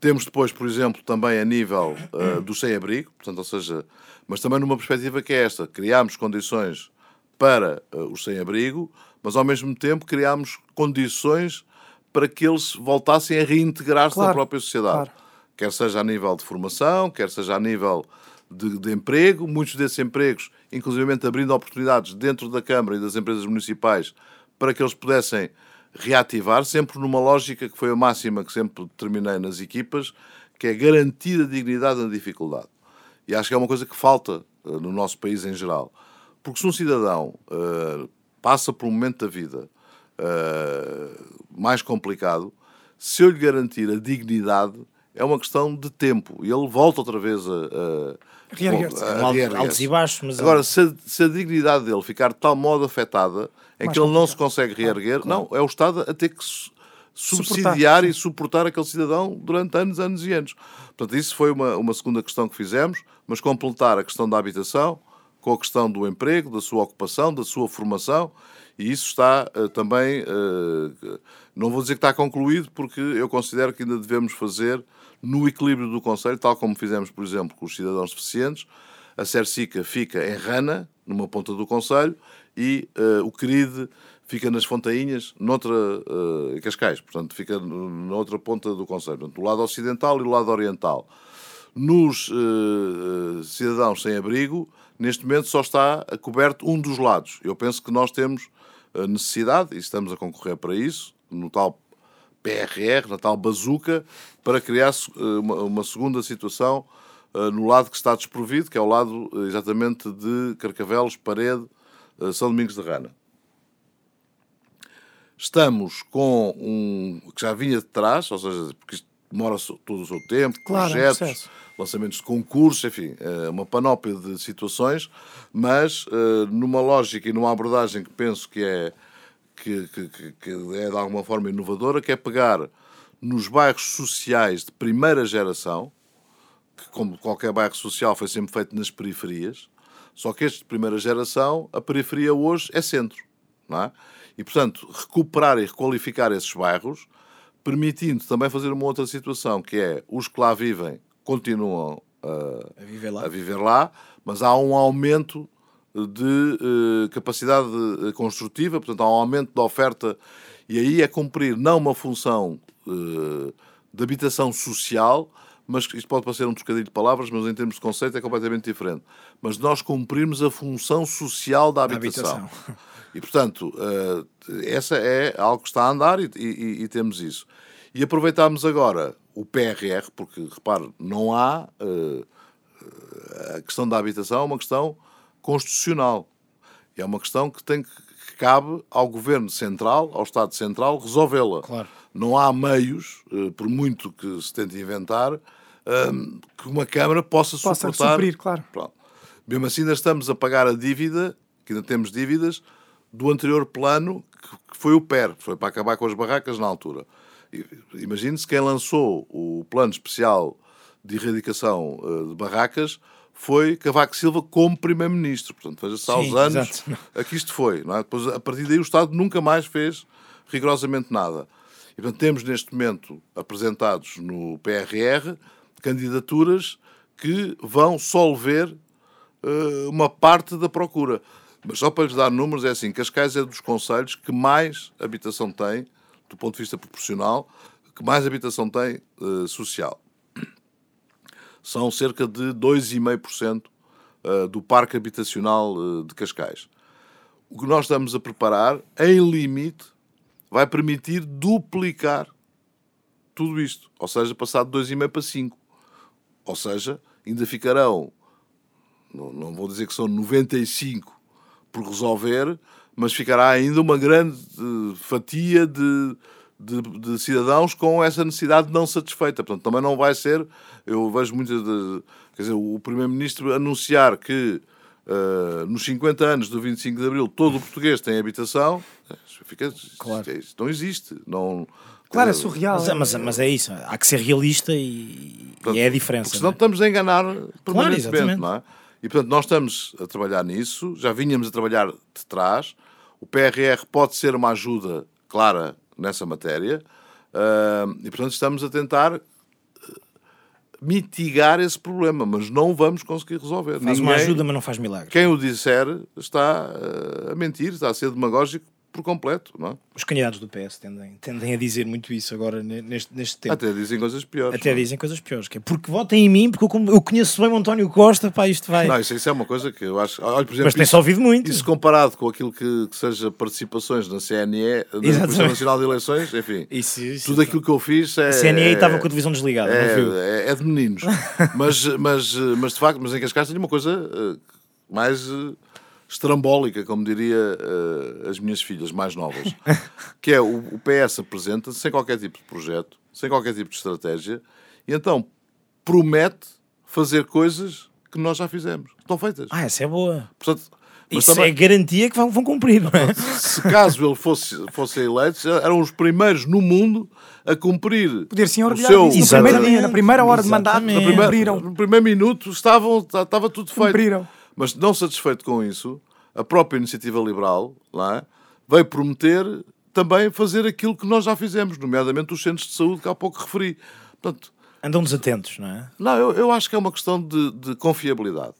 Temos depois, por exemplo, também a nível uh, do sem-abrigo, portanto, ou seja, mas também numa perspectiva que é esta: criámos condições para uh, os sem-abrigo, mas ao mesmo tempo criámos condições para que eles voltassem a reintegrar-se claro, na própria sociedade. Claro. Quer seja a nível de formação, quer seja a nível de, de emprego, muitos desses empregos, inclusive abrindo oportunidades dentro da Câmara e das empresas municipais para que eles pudessem reativar, sempre numa lógica que foi a máxima que sempre terminei nas equipas, que é garantir a dignidade na dificuldade. E acho que é uma coisa que falta uh, no nosso país em geral. Porque se um cidadão uh, passa por um momento da vida uh, mais complicado, se eu lhe garantir a dignidade, é uma questão de tempo. E ele volta outra vez a, a,
reerguer-se. Altos e baixos. Mas
Agora, se a, se a dignidade dele ficar de tal modo afetada, em Mais que ele não se consegue reerguer. Claro, claro. Não, é o Estado a ter que subsidiar suportar, e suportar aquele cidadão durante anos, anos e anos. Portanto, isso foi uma, uma segunda questão que fizemos, mas completar a questão da habitação com a questão do emprego, da sua ocupação, da sua formação, e isso está uh, também, uh, não vou dizer que está concluído, porque eu considero que ainda devemos fazer no equilíbrio do Conselho, tal como fizemos, por exemplo, com os cidadãos deficientes. A Cercica fica em Rana, numa ponta do Conselho, e uh, o querido fica nas Fontainhas, noutra, uh, em Cascais, portanto, fica na outra ponta do Conselho, do lado ocidental e do lado oriental. Nos uh, cidadãos sem abrigo, neste momento só está coberto um dos lados. Eu penso que nós temos necessidade, e estamos a concorrer para isso, no tal PRR, na tal bazuca, para criar uma, uma segunda situação no lado que está desprovido, que é o lado exatamente de Carcavelos, Parede, eh, São Domingos de Rana. estamos com um que já vinha de trás, ou seja, porque isto demora todo o seu tempo,
Claro, é
projetos,
processo.
lançamentos de concursos, enfim, é uma panóplia de situações, mas eh, numa lógica e numa abordagem que penso que é, que, que- que- é de alguma forma inovadora, que é pegar nos bairros sociais de primeira geração, que como qualquer bairro social foi sempre feito nas periferias, só que este de primeira geração, a periferia hoje é centro, não é? E, portanto, recuperar e requalificar esses bairros, permitindo também fazer uma outra situação, que é os que lá vivem continuam a,
A viver lá.
a viver lá, mas há um aumento de eh, capacidade eh, construtiva, portanto, há um aumento da oferta, e aí é cumprir não uma função eh, de habitação social, mas isto pode parecer um trocadilho de palavras, mas em termos de conceito é completamente diferente. Mas nós cumprirmos a função social da habitação.
habitação.
E, portanto, eh, essa é algo que está a andar e, e- e temos isso. E aproveitarmos agora o PRR, porque, repare, não há. a questão da habitação é uma questão constitucional. É uma questão que tem que, que cabe ao Governo Central, ao Estado Central, resolvê-la.
Claro.
Não há meios, eh, por muito que se tente inventar, ehm, que uma Câmara possa,
Possa
suportar.
suprir, claro.
Pronto. Mesmo assim, ainda estamos a pagar a dívida, que ainda temos dívidas, do anterior plano, que foi o PER, que foi para acabar com as barracas na altura. Imagine-se quem lançou o plano especial de erradicação eh, de barracas foi Cavaco Silva como Primeiro-Ministro. Portanto, veja-se aos anos
exato.
a que isto foi. Não é? Depois, a partir daí, o Estado nunca mais fez rigorosamente nada. E, portanto, temos neste momento apresentados no PRR candidaturas que vão solver eh, uma parte da procura. Mas só para lhes dar números, é assim: Cascais é dos conselhos que mais habitação tem, do ponto de vista proporcional, que mais habitação tem eh, social. São cerca de 2,5% eh, do parque habitacional eh, de Cascais. O que nós estamos a preparar, em limite, vai permitir duplicar tudo isto. Ou seja, passar de 2,5 para 5. Ou seja, ainda ficarão, não, vou dizer que são 95 por resolver, mas ficará ainda uma grande eh, fatia de, de, de cidadãos com essa necessidade não satisfeita. Portanto, também não vai ser. Eu vejo muitas. Quer dizer, o Primeiro-Ministro anunciar que eh, nos 50 anos do 25 de Abril todo o português tem habitação. eh, Fica,
Claro.
Isto não existe. Não,
Claro, é
quer dizer,
surreal.
Mas,
é-
mas, mas é isso, há que ser realista e, e é a diferença.
Porque senão
não é?
estamos a enganar permanentemente,
exatamente.
não é? E portanto, nós estamos a trabalhar nisso, já vínhamos a trabalhar de trás. O PRR pode ser uma ajuda clara nessa matéria ah, e portanto estamos a tentar eh, mitigar esse problema, mas não vamos conseguir resolver.
Faz uma
Ninguém-
ajuda, mas não faz milagres.
Quem o disser está ah, a mentir, está a ser demagógico por completo, não é?
Os candidatos do PS tendem, tendem a dizer muito isso agora ne- neste, neste tempo.
Até dizem coisas piores.
Até
não é?
dizem coisas piores, que é porque votem em mim, porque eu, conheço bem o António Costa, pá, isto vai.
Não, isso, isso é uma coisa que eu acho. Olha, por exemplo,
mas tem-se
isso-
ouvido muito.
Isso comparado com aquilo que, que seja participações na CNE, na Comissão. Nacional de Eleições, enfim,
Isso, isso,
tudo aquilo que eu fiz é.
A CNE estava
é-
com a televisão desligada, não viu?
é, é, é de meninos. mas, mas, mas de facto, mas em Cascais tenho uma coisa eh, mais eh, estrambólica, como diria eh, as minhas filhas mais novas, que é o, o PS apresenta sem qualquer tipo de projeto, sem qualquer tipo de estratégia, e então promete fazer coisas que nós já fizemos. Estão feitas.
Ah, essa é boa.
Portanto, mas
Isso
também-
é garantia que vão, vão cumprir, não é?
se caso ele fosse, fosse eleito, eram os primeiros no mundo a cumprir
Poder sim
o
orgulhar
seu...
primeiro dia, na primeira hora de mandato.
No primeiro,
cumpriram.
no primeiro minuto estavam, estava tudo feito.
Cumpriram.
Mas não satisfeito com isso, a própria iniciativa liberal lá, é, veio prometer também fazer aquilo que nós já fizemos, nomeadamente os centros de saúde que há pouco referi. Portanto,
Andam desatentos, não é?
não, eu, eu acho que é uma questão de, de confiabilidade.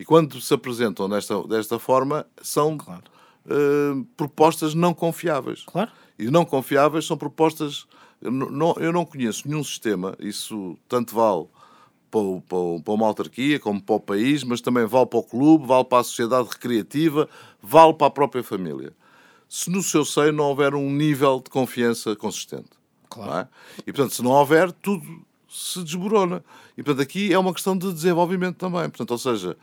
E quando se apresentam desta, desta forma, são
Claro.
eh, propostas não confiáveis.
Claro.
E não confiáveis são propostas. Eu não, eu não conheço nenhum sistema, isso tanto vale para, para para uma autarquia como para o país, mas também vale para o clube, vale para a sociedade recreativa, vale para a própria família. Se no seu seio não houver um nível de confiança consistente.
Claro.
é? E portanto, se não houver, tudo se desborona. E portanto, aqui é uma questão de desenvolvimento também. Portanto, ou seja,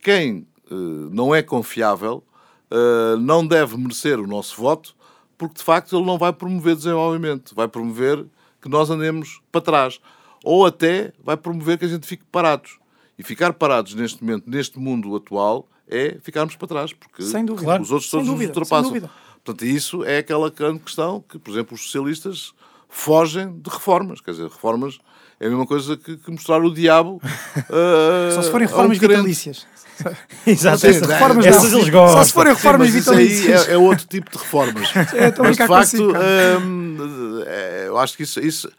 quem eh, não é confiável eh, não deve merecer o nosso voto porque de facto ele não vai promover desenvolvimento, vai promover que nós andemos para trás. Ou até vai promover que a gente fique parados. E ficar parados neste momento, neste mundo atual, é ficarmos para trás, porque
Sem dúvida.
os outros
Sem
todos
dúvida,
nos ultrapassam.
sem dúvida.
Portanto, isso é aquela grande questão que, por exemplo, os socialistas fogem de reformas. Quer dizer, reformas é a mesma coisa que, que mostrar o diabo. uh,
Só se forem reformas vitalícias.
Exato,
Sim,
essas
reformas
essas eles gostam.
Só se forem
Sim,
reformas
aí
vitalícias.
é, é outro tipo de reformas.
É,
mas de facto, hum, é, eu acho que isso, isso,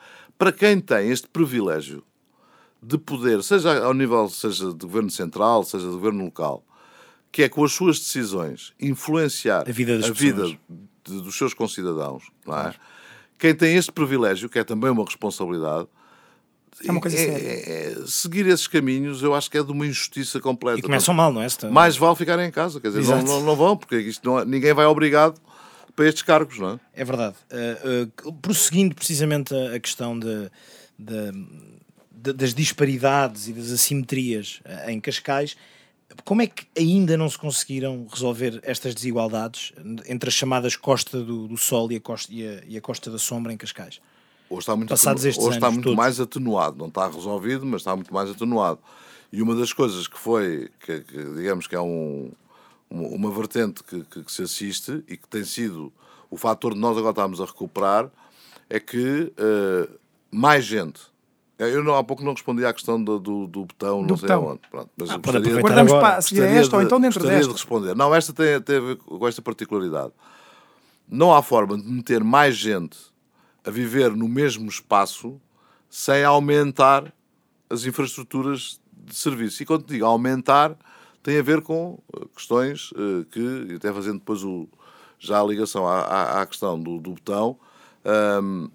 para quem tem este privilégio de poder, seja ao nível seja de governo central, seja de governo local, que é com as suas decisões influenciar
A vida das
vida de- dos seus concidadãos, não é? Quem tem este privilégio, que é também uma responsabilidade,
É uma coisa séria.
é- é- seguir esses caminhos, eu acho que é de uma injustiça completa.
E começam mal, não é? Esta-
Mais vale ficarem em casa, quer dizer, não, não, não vão, porque isto não é- ninguém vai obrigado para estes cargos, não é?
É verdade. Uh, uh, prosseguindo precisamente a, a questão de, de- de- das disparidades e das assimetrias uh, em Cascais, como é que ainda não se conseguiram resolver estas desigualdades entre as chamadas Costa do, do Sol e a, costa, e, a, e a Costa da Sombra em Cascais?
Hoje está muito,
Passados
atenu- hoje está muito
todos.
mais atenuado, não está resolvido, mas está muito mais atenuado. E uma das coisas que foi, que, que, digamos que é um, uma, uma vertente que, que- que se assiste e que tem sido o fator de nós agora estarmos a recuperar, é que eh, mais gente. Eu não, há pouco não respondi à questão do, do, do botão,
Do
não sei
botão.
aonde. Pronto, mas
Ah,
gostaria
Guardamos
agora.
para a seguir esta ou então dentro desta.
de responder. Não, esta tem, tem a ver com esta particularidade. Não há forma de meter mais gente a viver no mesmo espaço sem aumentar as infraestruturas de serviço. E quando digo aumentar, tem a ver com eh, questões eh, que, até fazendo depois o, já a ligação à, à, à questão do, do botão, ahm,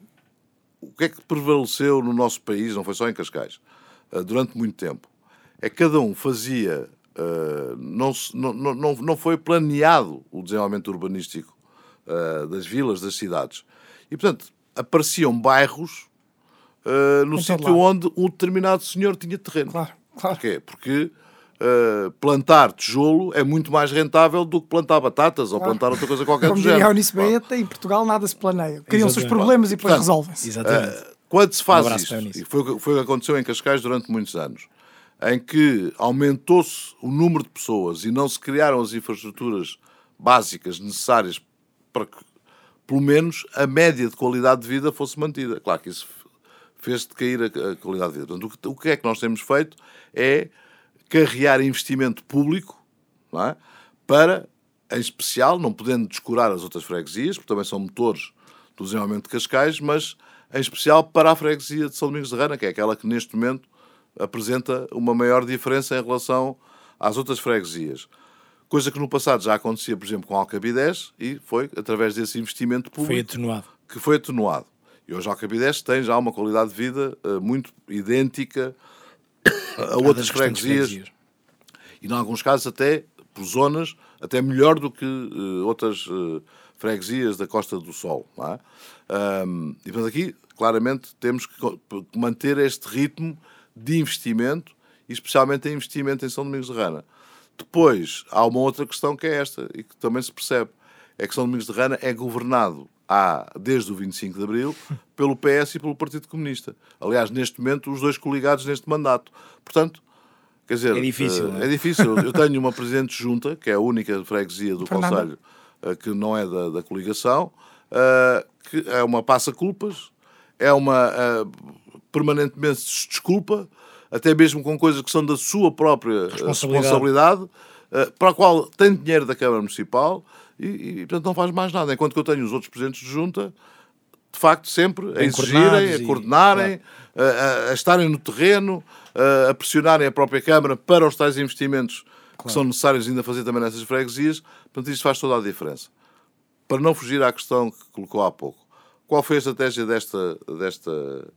o que é que prevaleceu no nosso país, não foi só em Cascais, eh, durante muito tempo? É que cada um fazia, eh, não, não, não, não- foi planeado o desenvolvimento urbanístico das vilas, das cidades. E, portanto, apareciam bairros no sítio onde um determinado senhor tinha terreno.
Claro, claro.
Porquê? Porque eh, plantar tijolo é muito mais rentável do que plantar batatas ou plantar outra coisa qualquer
Como
do
diria a
género.
Eunice em Portugal nada se planeia. Criam-se os problemas e depois resolvem-se.
Exatamente.
Eh, Quando se faz
Um
isto, e foi, o que- foi o que aconteceu em Cascais durante muitos anos, em que aumentou-se o número de pessoas e não se criaram as infraestruturas básicas necessárias para que, pelo menos, a média de qualidade de vida fosse mantida. Claro que isso fez decair a, a qualidade de vida. Portanto, o que, o que é que nós temos feito é carrear investimento público não é? para, em especial, não podendo descurar as outras freguesias, porque também são motores do desenvolvimento de Cascais, mas em especial para a freguesia de São Domingos de Rana, que é aquela que neste momento apresenta uma maior diferença em relação às outras freguesias. Coisa que no passado já acontecia, por exemplo, com Alcabidez e foi através desse investimento
Foi
público
atenuado.
que foi atenuado. E hoje Alcabidez tem já uma qualidade de vida eh, muito idêntica a outras freguesias
freguesias.
e, em alguns casos, até por zonas, até melhor do que eh, outras eh, freguesias da Costa do Sol. É? Ahm, e, portanto, aqui, claramente, temos que manter este ritmo de investimento, especialmente em investimento em São Domingos de Rana. Depois, há uma outra questão que é esta, e que também se percebe, é que São Domingos de Rana é governado há, desde o 25 de Abril pelo PS e pelo Partido Comunista. Aliás, neste momento, os dois coligados neste mandato. Portanto, Quer dizer,
É difícil,
eh,
não é?
é difícil. Eu tenho uma presidente junta, que é a única freguesia do. Conselho eh, que não é da, da coligação, eh, que é uma passa-culpas, é uma eh, permanentemente se desculpa, até mesmo com coisas que são da sua própria eh,
Responsabilidade.
responsabilidade, eh, para a qual tem dinheiro da Câmara Municipal e, e, portanto, não faz mais nada. Enquanto que eu tenho os outros presidentes de junta, de facto, sempre a exigirem, a
e-
coordenarem, a, a- a estarem no terreno, a, a pressionarem a própria Câmara para os tais investimentos que são necessários ainda fazer também nessas freguesias. Portanto, isto faz toda a diferença. Para não fugir à questão que colocou há pouco, qual foi a estratégia desta, desta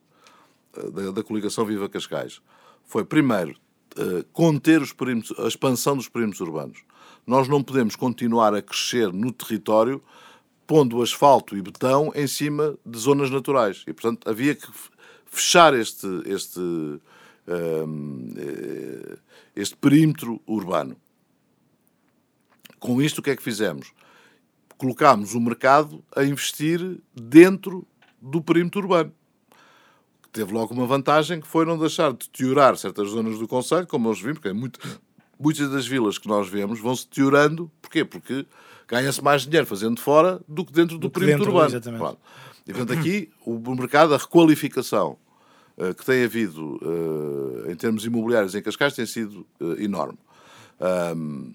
da, da coligação Viva Cascais? Foi, primeiro, eh, conter os a expansão dos perímetros urbanos. Nós não podemos continuar a crescer no território pondo asfalto e betão em cima de zonas naturais. E, portanto, havia que fechar este, este, hum, eh, este perímetro urbano. Com isto, o que é que fizemos? colocámos o mercado a investir dentro do perímetro urbano. Teve logo uma vantagem que foi não deixar de deteriorar certas zonas do Conselho, como nós vimos, porque é muito, muitas das vilas que nós vemos vão-se deteriorando. Porquê? Porque ganha-se mais dinheiro fazendo fora do que dentro do, do perímetro dentro, urbano. Exatamente. Claro. E portanto aqui o mercado, a requalificação uh, que tem havido uh, em termos imobiliários em Cascais tem sido uh, enorme. Um,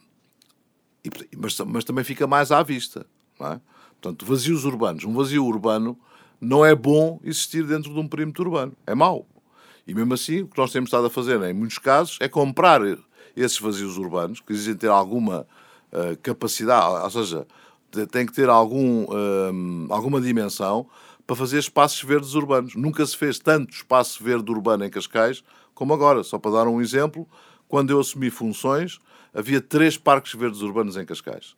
e, mas, mas, também fica mais à vista. É? Portanto, vazios urbanos. Um vazio urbano não é bom existir dentro de um perímetro urbano. É mau. E mesmo assim, o que nós temos estado a fazer, em muitos casos, é comprar esses vazios urbanos, que exigem ter alguma uh, capacidade, ou seja, tem que ter algum, uh, alguma dimensão para fazer espaços verdes urbanos. Nunca se fez tanto espaço verde urbano em Cascais como agora. Só para dar um exemplo, quando eu assumi funções, havia três parques verdes urbanos em Cascais.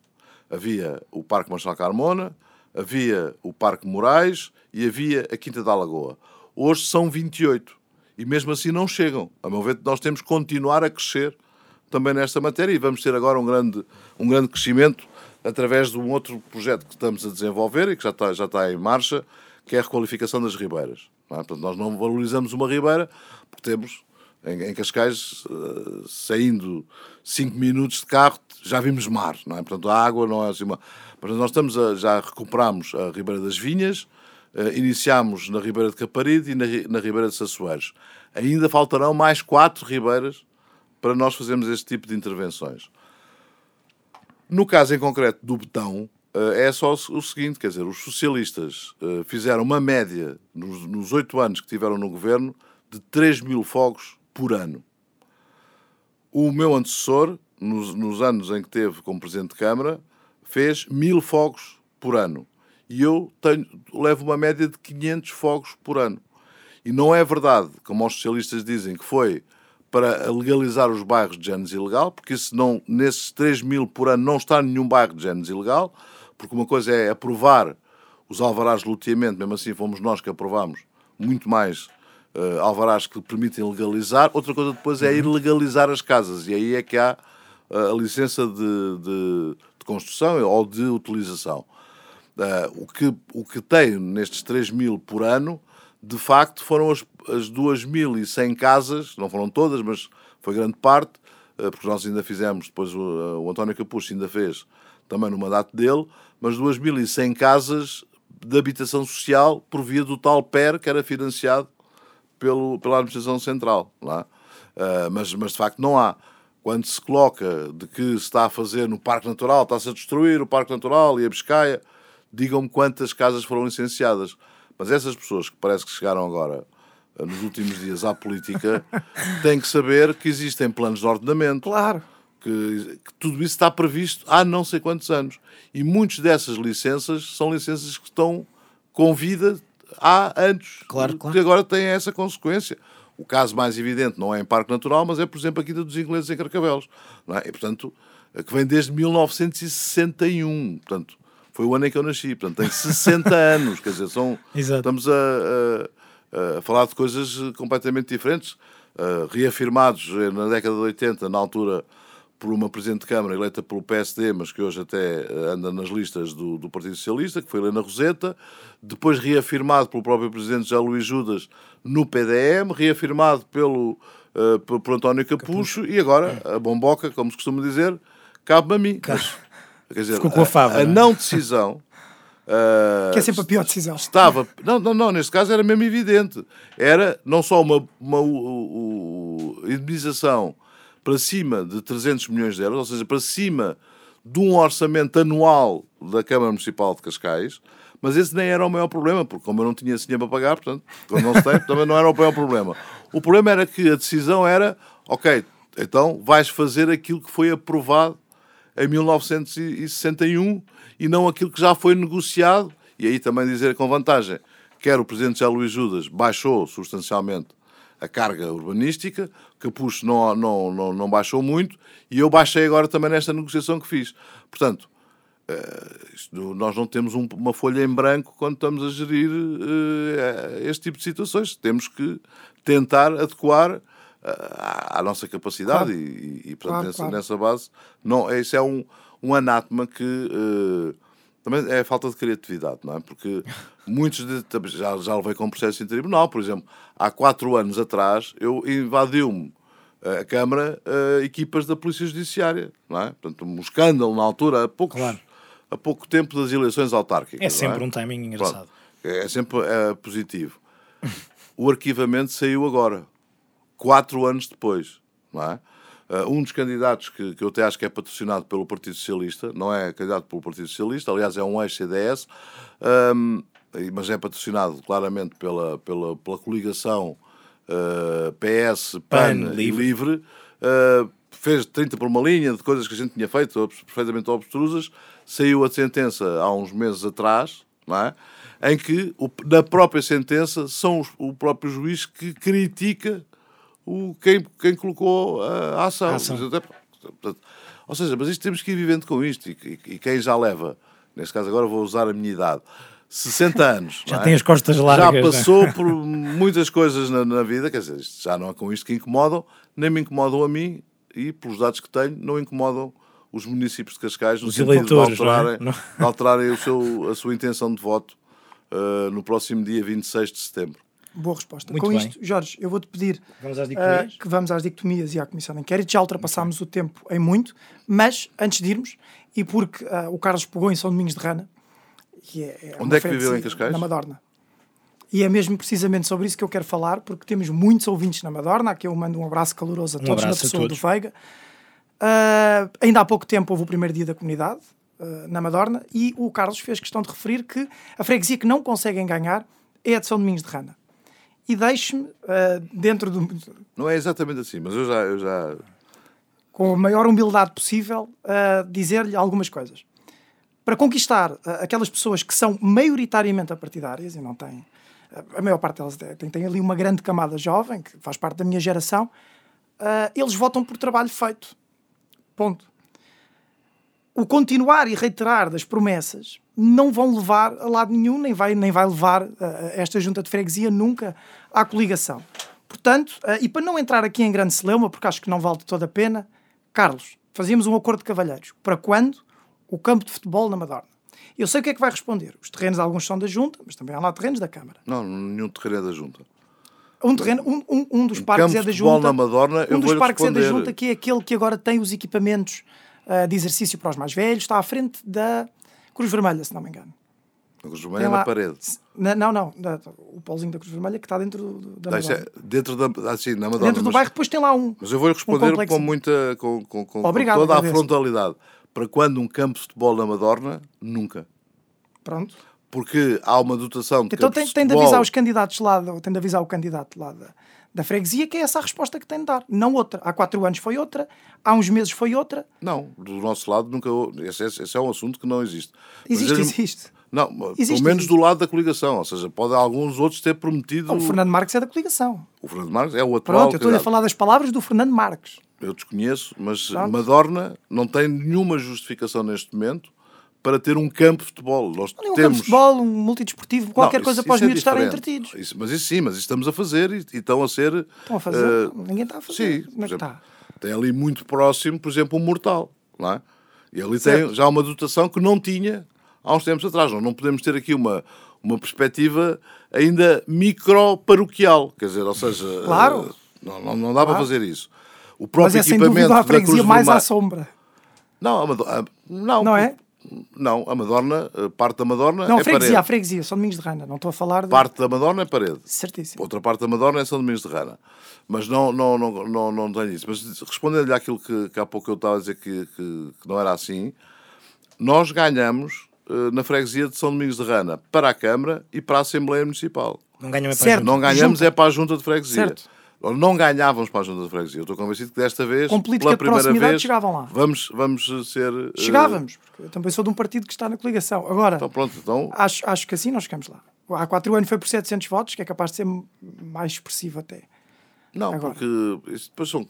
Havia o Parque Marcelo Carmona, havia o Parque Moraes e havia a Quinta da Lagoa. Hoje são 28 e mesmo assim não chegam. A meu ver, nós temos que continuar a crescer também nesta matéria e vamos ter agora um grande, um grande crescimento através de um outro projeto que estamos a desenvolver e que já está, já está em marcha, que é a requalificação das ribeiras. Não é? Portanto, nós não valorizamos uma ribeira porque temos em, Cascais, uh, saindo 5 minutos de carro, já vimos mar, não é? Portanto, a água não é assim uma... Portanto, nós estamos a, já recuperamos a Ribeira das Vinhas, uh, iniciamos na Ribeira de Caparide e na, na Ribeira de Sassueiros. Ainda faltarão mais quatro ribeiras para nós fazermos este tipo de intervenções. No caso em concreto do betão, uh, é só o seguinte, quer dizer, os socialistas fizeram uma média nos oito anos que tiveram no governo de 3 mil fogos por ano. O meu antecessor, nos, nos anos em que teve como Presidente de Câmara, fez mil fogos por ano. E eu tenho, levo uma média de 500 fogos por ano. E não é verdade, como os socialistas dizem, que foi para legalizar os bairros de géneros ilegal, porque isso não, nesses 3 mil por ano não está nenhum bairro de géneros ilegal, porque uma coisa é aprovar os alvarás de loteamento, mesmo assim fomos nós que aprovámos muito mais uh, alvarás que permitem legalizar, outra coisa depois é ir uhum. legalizar as casas, e aí é que há uh, a licença de, de, de, construção ou de utilização. Uh, o, que, o que tem nestes 3 mil por ano, de facto, foram as, as 2.100 casas, não foram todas, mas foi grande parte, porque nós ainda fizemos, depois o, o António Capucho ainda fez também no mandato dele, mas 2.100 casas de habitação social por via do tal PER que era financiado pelo, pela administração central. Lá. Uh, mas, mas de facto não há. Quando se coloca de que se está a fazer no Parque Natural, está-se a destruir o Parque Natural e a Biscaia, digam-me quantas casas foram licenciadas. Mas essas pessoas que parece que chegaram agora ah, nos últimos dias à política têm que saber que existem planos de ordenamento.
Claro.
Que, que, tudo isso está previsto há não sei quantos anos. E muitas dessas licenças são licenças que estão com vida há anos
claro, claro.
que agora tem essa consequência. O caso mais evidente não é em Parque Natural, mas é, por exemplo, aqui dos ingleses em Carcavelos. Não é? E, portanto, que vem desde 1961. Portanto, foi o ano em que eu nasci. Portanto, tem 60 anos. Quer dizer, são, estamos a, a, a, falar de coisas completamente diferentes. Uh, reafirmados na década de 80, na altura por uma Presidente de Câmara eleita pelo PSD, mas que hoje até eh, anda nas listas do, do Partido Socialista, que foi Helena Roseta, depois reafirmado pelo próprio Presidente José Luís Judas no PDM, reafirmado pelo, uh, por, por António Capucho, Capucho, e agora a bomboca, como se costuma dizer, cabe-me a mim. Mas,
quer dizer, Ficou com a fava.
A, a é? não decisão.
Uh, que é sempre a pior decisão.
Estava, não, não, não, neste caso era mesmo evidente. Era não só uma, uma, uma, indemnização para cima de 300 milhões de euros, ou seja, para cima de um orçamento anual da Câmara Municipal de Cascais, mas esse nem era o maior problema, porque como eu não tinha dinheiro para pagar, portanto, quando não se tem, também não era o maior problema. O problema era que a decisão era, ok, então vais fazer aquilo que foi aprovado em 1961 e não aquilo que já foi negociado, e aí também dizer com vantagem, quer o Presidente José Luís Judas baixou substancialmente a carga urbanística, Capucho não, não, não, não baixou muito e eu baixei agora também nesta negociação que fiz. Portanto, uh, nós não temos um, uma folha em branco quando estamos a gerir uh, este tipo de situações. Temos que tentar adequar à, à, nossa capacidade claro. e, e, portanto, claro, nessa, claro. nessa, base, não, esse é um, um anátema que também é a falta de criatividade, não é? Porque muitos de, já, já levei com processo em tribunal, por exemplo, há quatro anos atrás eu invadiu-me a Câmara uh, equipas da Polícia Judiciária, não é? Portanto, um escândalo na altura, há, poucos, há pouco tempo das eleições autárquicas.
É
não
sempre um timing engraçado.
Pronto. É sempre é, positivo. O arquivamento saiu agora, quatro anos depois, não é? Uh, um dos candidatos que, que eu até acho que é patrocinado pelo Partido Socialista, não é candidato pelo Partido Socialista, aliás é um ex-CDS, um, mas é patrocinado claramente pela, pela, pela coligação uh, PS, PAN,
PAN, Livre.
Livre, uh, fez 30 por uma linha de coisas que a gente tinha feito, perfeitamente obstrusas, saiu a sentença há uns meses atrás, não é? em que o- na própria sentença são os- o próprio juiz que critica o, quem, quem colocou a, ação.
A ação.
Ou seja, mas isto temos que ir vivendo com isto. E, e- e quem já leva, neste caso agora vou usar a minha idade, 60 anos.
Já
não é?
tem as costas largas.
Já
não é?
passou por muitas coisas na, na vida, quer dizer, já não é com isto que incomodam, nem me incomodam a mim e, pelos dados que tenho, não incomodam os municípios de Cascais no
Os
sentido
eleitores,
de
não é?
alterarem,
Não.
de alterarem seu, a sua intenção de voto uh, no próximo dia 26 de setembro.
Boa resposta.
Muito
Com
bem.
isto, Jorge, eu vou-te pedir
Vamos às dicotomias?
que vamos às dicotomias e à Comissão de Inquérito. Já ultrapassámos o tempo em muito, mas antes de irmos, e porque ah, o Carlos pegou em São Domingos de Rana, que é, é
Onde é que viveu em Cascais?
Na Madorna. E é mesmo precisamente sobre isso que eu quero falar, porque temos muitos ouvintes na Madorna. Aqui eu mando um abraço caloroso a
Um
todos na
abraço a
pessoa
todos.
do Veiga. Ah, ainda há pouco tempo houve o primeiro dia da comunidade ah, na Madorna e o Carlos fez questão de referir que a freguesia que não conseguem ganhar é a de São Domingos de Rana. E deixe-me, ah, dentro do,
Não é exatamente assim, mas eu já, eu já
com a maior humildade possível, a dizer-lhe algumas coisas. Para conquistar ah, aquelas pessoas que são maioritariamente apartidárias e não têm. A maior parte delas tem, tem ali uma grande camada jovem, que faz parte da minha geração, eles votam por trabalho feito. Ponto. O continuar e reiterar das promessas não vão levar a lado nenhum, nem vai, nem vai levar ah, esta junta de freguesia nunca à coligação. Portanto, ah, e para não entrar aqui em grande celeuma, porque acho que não vale de toda a pena, Carlos, fazíamos um acordo de cavalheiros. Para quando? O campo de futebol na Madorna. Eu sei o que é que vai responder. Os terrenos, alguns são da Junta, mas também há lá terrenos da Câmara.
Não, nenhum terreno é da Junta.
Um terreno, um, um, um dos parques
campo
é da
de futebol
Junta.
na Madorna,
um dos parques é da
responder.
Junta, que é aquele que agora tem os equipamentos ah, de exercício para os mais velhos, está à frente da Cruz Vermelha, se não me engano.
A Cruz Vermelha é
lá-
na parede.
Na- não, não, da- o pauzinho da Cruz Vermelha que está dentro do- da
isso é
Madorna.
dentro da. Assim, na Madonna.
Dentro do
mas,
bairro, depois tem lá um.
mas eu vou-lhe responder
complexo.
com muita. Com, com, com, com
Obrigado,
toda a frontalidade. Para quando um campo de futebol na Madorna? Nunca.
Pronto.
Porque há uma dotação de
Então tem, tem de avisar os candidatos lá, tem de avisar o candidato lá da, da freguesia que é essa a resposta que tem de dar, não outra. Há quatro anos foi outra, há uns meses foi outra.
Não, do nosso lado nunca. Esse, esse- esse é um assunto que não existe. Mas
Existe,
mesmo-
existe.
Não,
Existe,
pelo menos
existe.
do lado da coligação. Ou seja, pode alguns outros ter prometido.
O Fernando Marques é da coligação.
O Fernando Marques é o atual.
Pronto, eu estou a falar das palavras do Fernando Marques.
Eu desconheço, mas
Pronto.
Madorna não tem nenhuma justificação neste momento para ter um campo de futebol. Nós
Um campo
temos.
de futebol, um multidesportivo, qualquer
Não,
coisa
isso-
para os
é
miúdos estarem entretidos.
Isso- mas isso sim, mas isso estamos a fazer e, e estão a ser.
Estão a fazer?
eh,
Ninguém está a fazer.
Sim,
Como
por
é que está?
tem ali muito próximo, por exemplo, um mortal, não é? E ali
Certo.
tem já uma dotação que não tinha há uns tempos atrás. Nós não podemos ter aqui uma, uma perspectiva ainda micro-paroquial, quer dizer, ou seja,
Claro.
eh, não, não, não dá para
Claro.
fazer isso. O
Mas
próprio
é sem
equipamento
dúvida a freguesia mais à sombra.
Não, não,
Não é?
Não, a Madorna, eh, parte da Madorna
Não,
é
a freguesia,
parede.
a freguesia, São Domingos de Rana. Não estou a falar de.
Parte da Madorna é parede.
Certíssimo.
Outra parte da Madorna é São Domingos de Rana. Mas não, não, não, não, não tenho isso. Mas respondendo-lhe àquilo que, que há pouco eu estava a dizer que, que, que não era assim, nós ganhamos eh, na freguesia de São Domingos de Rana para a Câmara e para a Assembleia Municipal.
Não ganham é para
Certo.
a
Não ganhamos
Junta.
é para a Junta de Freguesia.
Certo.
Não ganhávamos para a Junta de Freguesia. Eu estou convencido que desta vez,
Com política
pela
de
primeira
proximidade,
vez,
chegavam lá.
Vamos, vamos ser... eh,
Chegávamos, porque eu também sou de um partido que está na coligação. Agora,
Então pronto, então...
acho, acho que assim nós chegamos lá. Há quatro anos foi por 700 votos, que é capaz de ser mais expressivo até.
Não,
Agora.
porque isso depois são,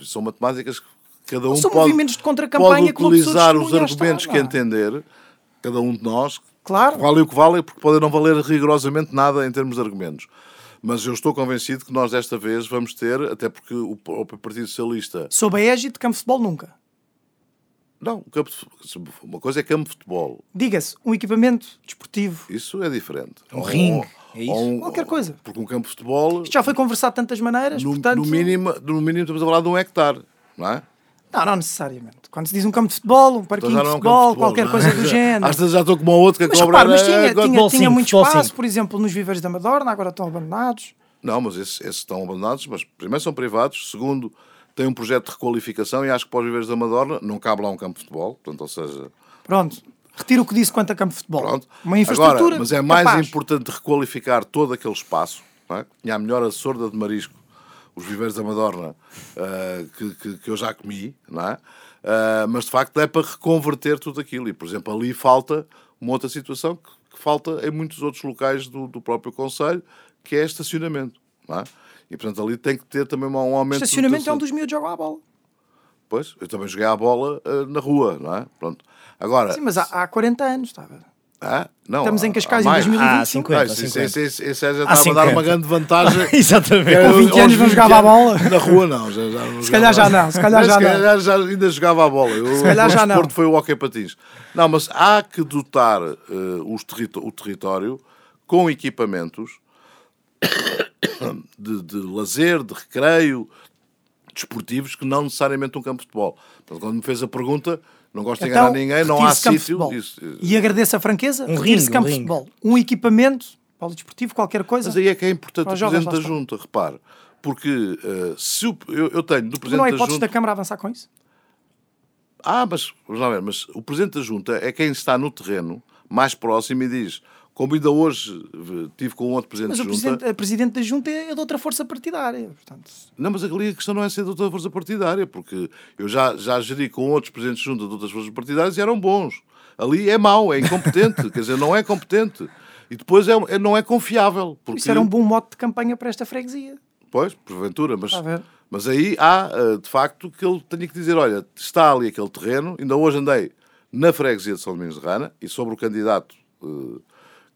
são, matemáticas que cada um
São
pode,
movimentos de contra-campanha
pode utilizar os argumentos
está,
que entender, cada um de nós,
Claro.
vale o que vale, porque podem não valer rigorosamente nada em termos de argumentos. Mas eu estou convencido que nós desta vez vamos ter, até porque o próprio Partido Socialista
Sob a égide de campo de futebol, nunca.
Não, de- uma coisa é campo de futebol.
Diga-se, um equipamento desportivo.
Isso é diferente.
Um
Ou-
ringue, é isso?
um-
Qualquer coisa.
Porque um campo de futebol,
Isto já foi conversado de tantas maneiras,
no,
portanto...
no mínimo, no mínimo estamos a falar de um hectare, não é?
Não, não necessariamente. Quando se diz um campo de futebol, um
Então
parquinho de
não é um
futebol,
de
qualquer
futebol,
coisa
é?
do género.
Às vezes já estou como a outro que
Mas
cobra
mas tinha,
é-
tinha, tinha muito espaço, por exemplo, nos viveiros da Madorna, agora estão abandonados.
Não, mas esses, estão abandonados, mas primeiro são privados, segundo tem um projeto de requalificação e acho que para os viveiros da Madorna não cabe lá um campo de futebol, portanto, ou seja,
Pronto, retiro o que disse quanto a campo de futebol.
pronto.
Uma infraestrutura
Agora, mas é mais importante requalificar todo aquele espaço, não é? Tinha a melhor açorda de marisco, os viveiros da Madorna, ah, que, que, que eu já comi, não é? Ah, mas de facto é para reconverter tudo aquilo e, por exemplo, ali falta uma outra situação que, que falta em muitos outros locais do, do próprio Conselho, que é estacionamento, não é? E, portanto, ali tem que ter também um aumento... de
Estacionamento é um dos miúdos jogam à bola.
Pois, eu também joguei a bola ah, na rua, não é? Pronto. Agora...
Sim, mas há, há 40 anos, estava.
Ah, não,
Estamos em Cascais em
mais.
2021.
Ah, 50,
Ah, isso, isso,
50.
isso, isso, isso já
Há
estava a dar
50.
uma grande vantagem.
Exatamente.
Com 20
aos
anos não
20
jogava a bola.
Na rua não, já, já não
Se calhar já não, se calhar
Mas
já
se
não.
calhar já ainda jogava a bola. Eu,
Se calhar
o
já não.
desporto foi o hockey patins. Não, mas há que dotar eh, os o território com equipamentos de, de lazer, de recreio, desportivos, que não necessariamente um campo de futebol. Portanto, quando me fez a pergunta, não gosto de enganar ninguém, não há
Então,
sítio. isso- eh,
E agradeço a franqueza,
Um
retire-se
ringue,
campo
um
de futebol. Um equipamento, polidesportivo, qualquer coisa.
Mas aí é que é importante o Presidente da. Junta, repare. Porque eh, se o- eu, eu tenho do
não há
Presidente da
hipótese
Junta.
da Câmara avançar com isso?
Ah, mas, vamos lá ver, mas o Presidente da Junta é quem está no terreno, mais próximo, e diz: como ainda hoje eh, tive com outro Presidente
Mas
da
o
Junta.
presidente, a Presidente da Junta é de outra força partidária. Portanto,
Não, mas ali a questão não é ser de outra força partidária, porque eu já, já geri com outros Presidentes de Junta de outras forças partidárias e eram bons. Ali é mau, é incompetente, quer dizer, não é competente. E depois é, é- não é confiável. Porque,
Isso era um bom mote de campanha para esta freguesia.
Pois, porventura, mas, mas aí há, eh, de facto, que ele tenha que dizer: olha, está ali aquele terreno, ainda hoje andei na freguesia de São Domingos de Rana e sobre o candidato eh,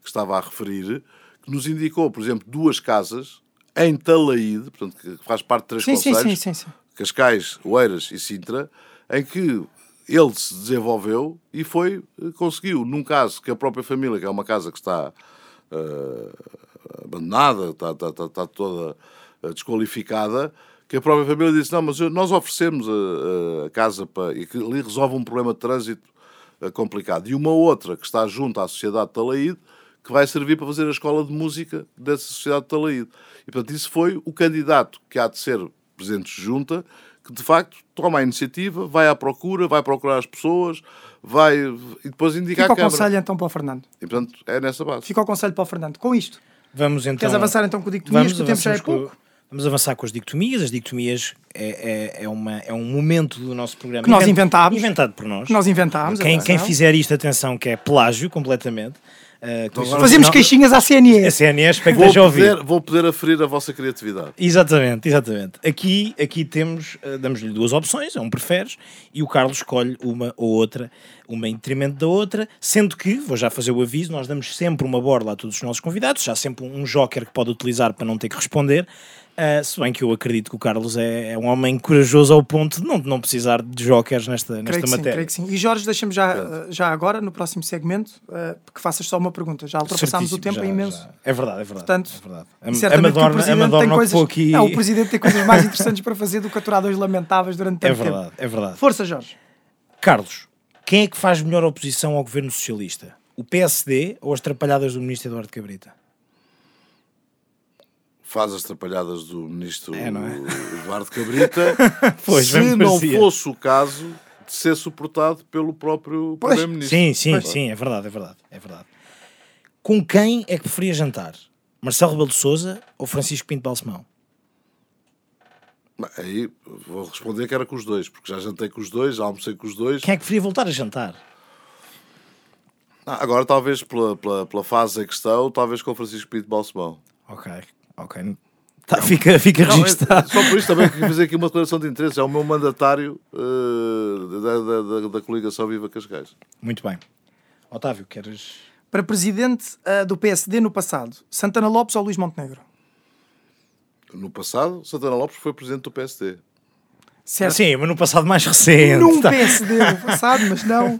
que estava a referir, que nos indicou, por exemplo, duas casas em Talaíde, portanto, que faz parte de três
Sim,
conselhos,
sim, sim.
Cascais, Oeiras e Sintra, em que ele se desenvolveu e foi, eh, conseguiu, num caso que a própria família, que é uma casa que está eh, abandonada, está, está, está, está toda eh, desqualificada, que a própria família disse, não, mas eu- nós oferecemos a, a casa para, e que ali resolve um problema de trânsito complicado. E uma outra que está junto à Sociedade de Talaíde, que vai servir para fazer a escola de música dessa Sociedade de Talaíde. E, portanto, isso foi o candidato que há de ser presidente de junta, que de facto toma a iniciativa, vai à procura, vai procurar as pessoas, vai e depois indica
Fica
à
o conselho então para o Fernando.
E, portanto, é nessa base.
Fica o conselho para o Fernando. Com isto,
Vamos então.
queres avançar então com o dictomias, que o tempo já é pouco?
com- Vamos avançar com as dictomias. As dictomias é, é, é, uma, é um momento do nosso programa
Que nós
invent-
inventámos.
Inventado por nós.
Que nós inventámos.
Quem, quem fizer isto, atenção, que é plágio completamente. Uh,
Fazemos
não-
queixinhas à
A
CNE.
CNE, espero que
Vou
esteja a ouvir.
poder, vou poder aferir a vossa criatividade.
Exatamente, exatamente. Aqui, aqui temos, eh, damos-lhe duas opções, é um preferes, e o Carlos escolhe uma ou outra, uma em detrimento da outra, sendo que, vou já fazer o aviso, nós damos sempre uma borla a todos os nossos convidados, já sempre um joker que pode utilizar para não ter que responder, eh, se bem que eu acredito que o Carlos é, é um homem corajoso ao ponto de não, de não precisar de jokers nesta,
Creio
nesta
sim,
matéria.
creio que sim. E Jorge, deixa-me já, uh, já agora, no próximo segmento, uh, que faças só uma pergunta. Já ultrapassámos o tempo
já,
é imenso.
já. É verdade, é verdade.
Portanto,
é verdade.
E
A, a
certamente que o Presidente tem coisas...
aqui...
Não, o Presidente tem coisas mais interessantes para fazer do que aturar dois lamentáveis durante tanto
É verdade,
tempo.
é verdade.
Força, Jorge.
Carlos, quem é que faz melhor oposição ao governo socialista? O PSD ou as trapalhadas do ministro Eduardo Cabrita?
Faz as trapalhadas do ministro
É, é?
Eduardo Cabrita,
Pois,
se não
parecia.
fosse o caso de ser suportado pelo próprio
Pois.
Primeiro-Ministro.
Sim, sim, sim, é verdade, é verdade, é verdade. Com quem é que preferia jantar? Marcelo Rebelo de Sousa ou Francisco Pinto Balsemão?
Aí vou responder que era com os dois, porque já jantei com os dois, já almocei com os dois.
Quem é que preferia voltar a jantar?
Ah, agora, talvez pela, pela, pela fase em questão, talvez com o Francisco Pinto Balsemão.
Ok, ok. Tá, fica fica
Não, é-
registado.
só por isso também que fazer aqui uma declaração de interesse. É o meu mandatário da, da, da, da coligação Viva Cascais.
Muito bem. Otávio, queres.
Para Presidente uh, do PSD no passado, Santana Lopes ou Luís Montenegro?
No passado, Santana Lopes foi presidente do PSD.
Certo.
Sim, mas no passado mais recente.
Num
tá.
PSD no passado, mas não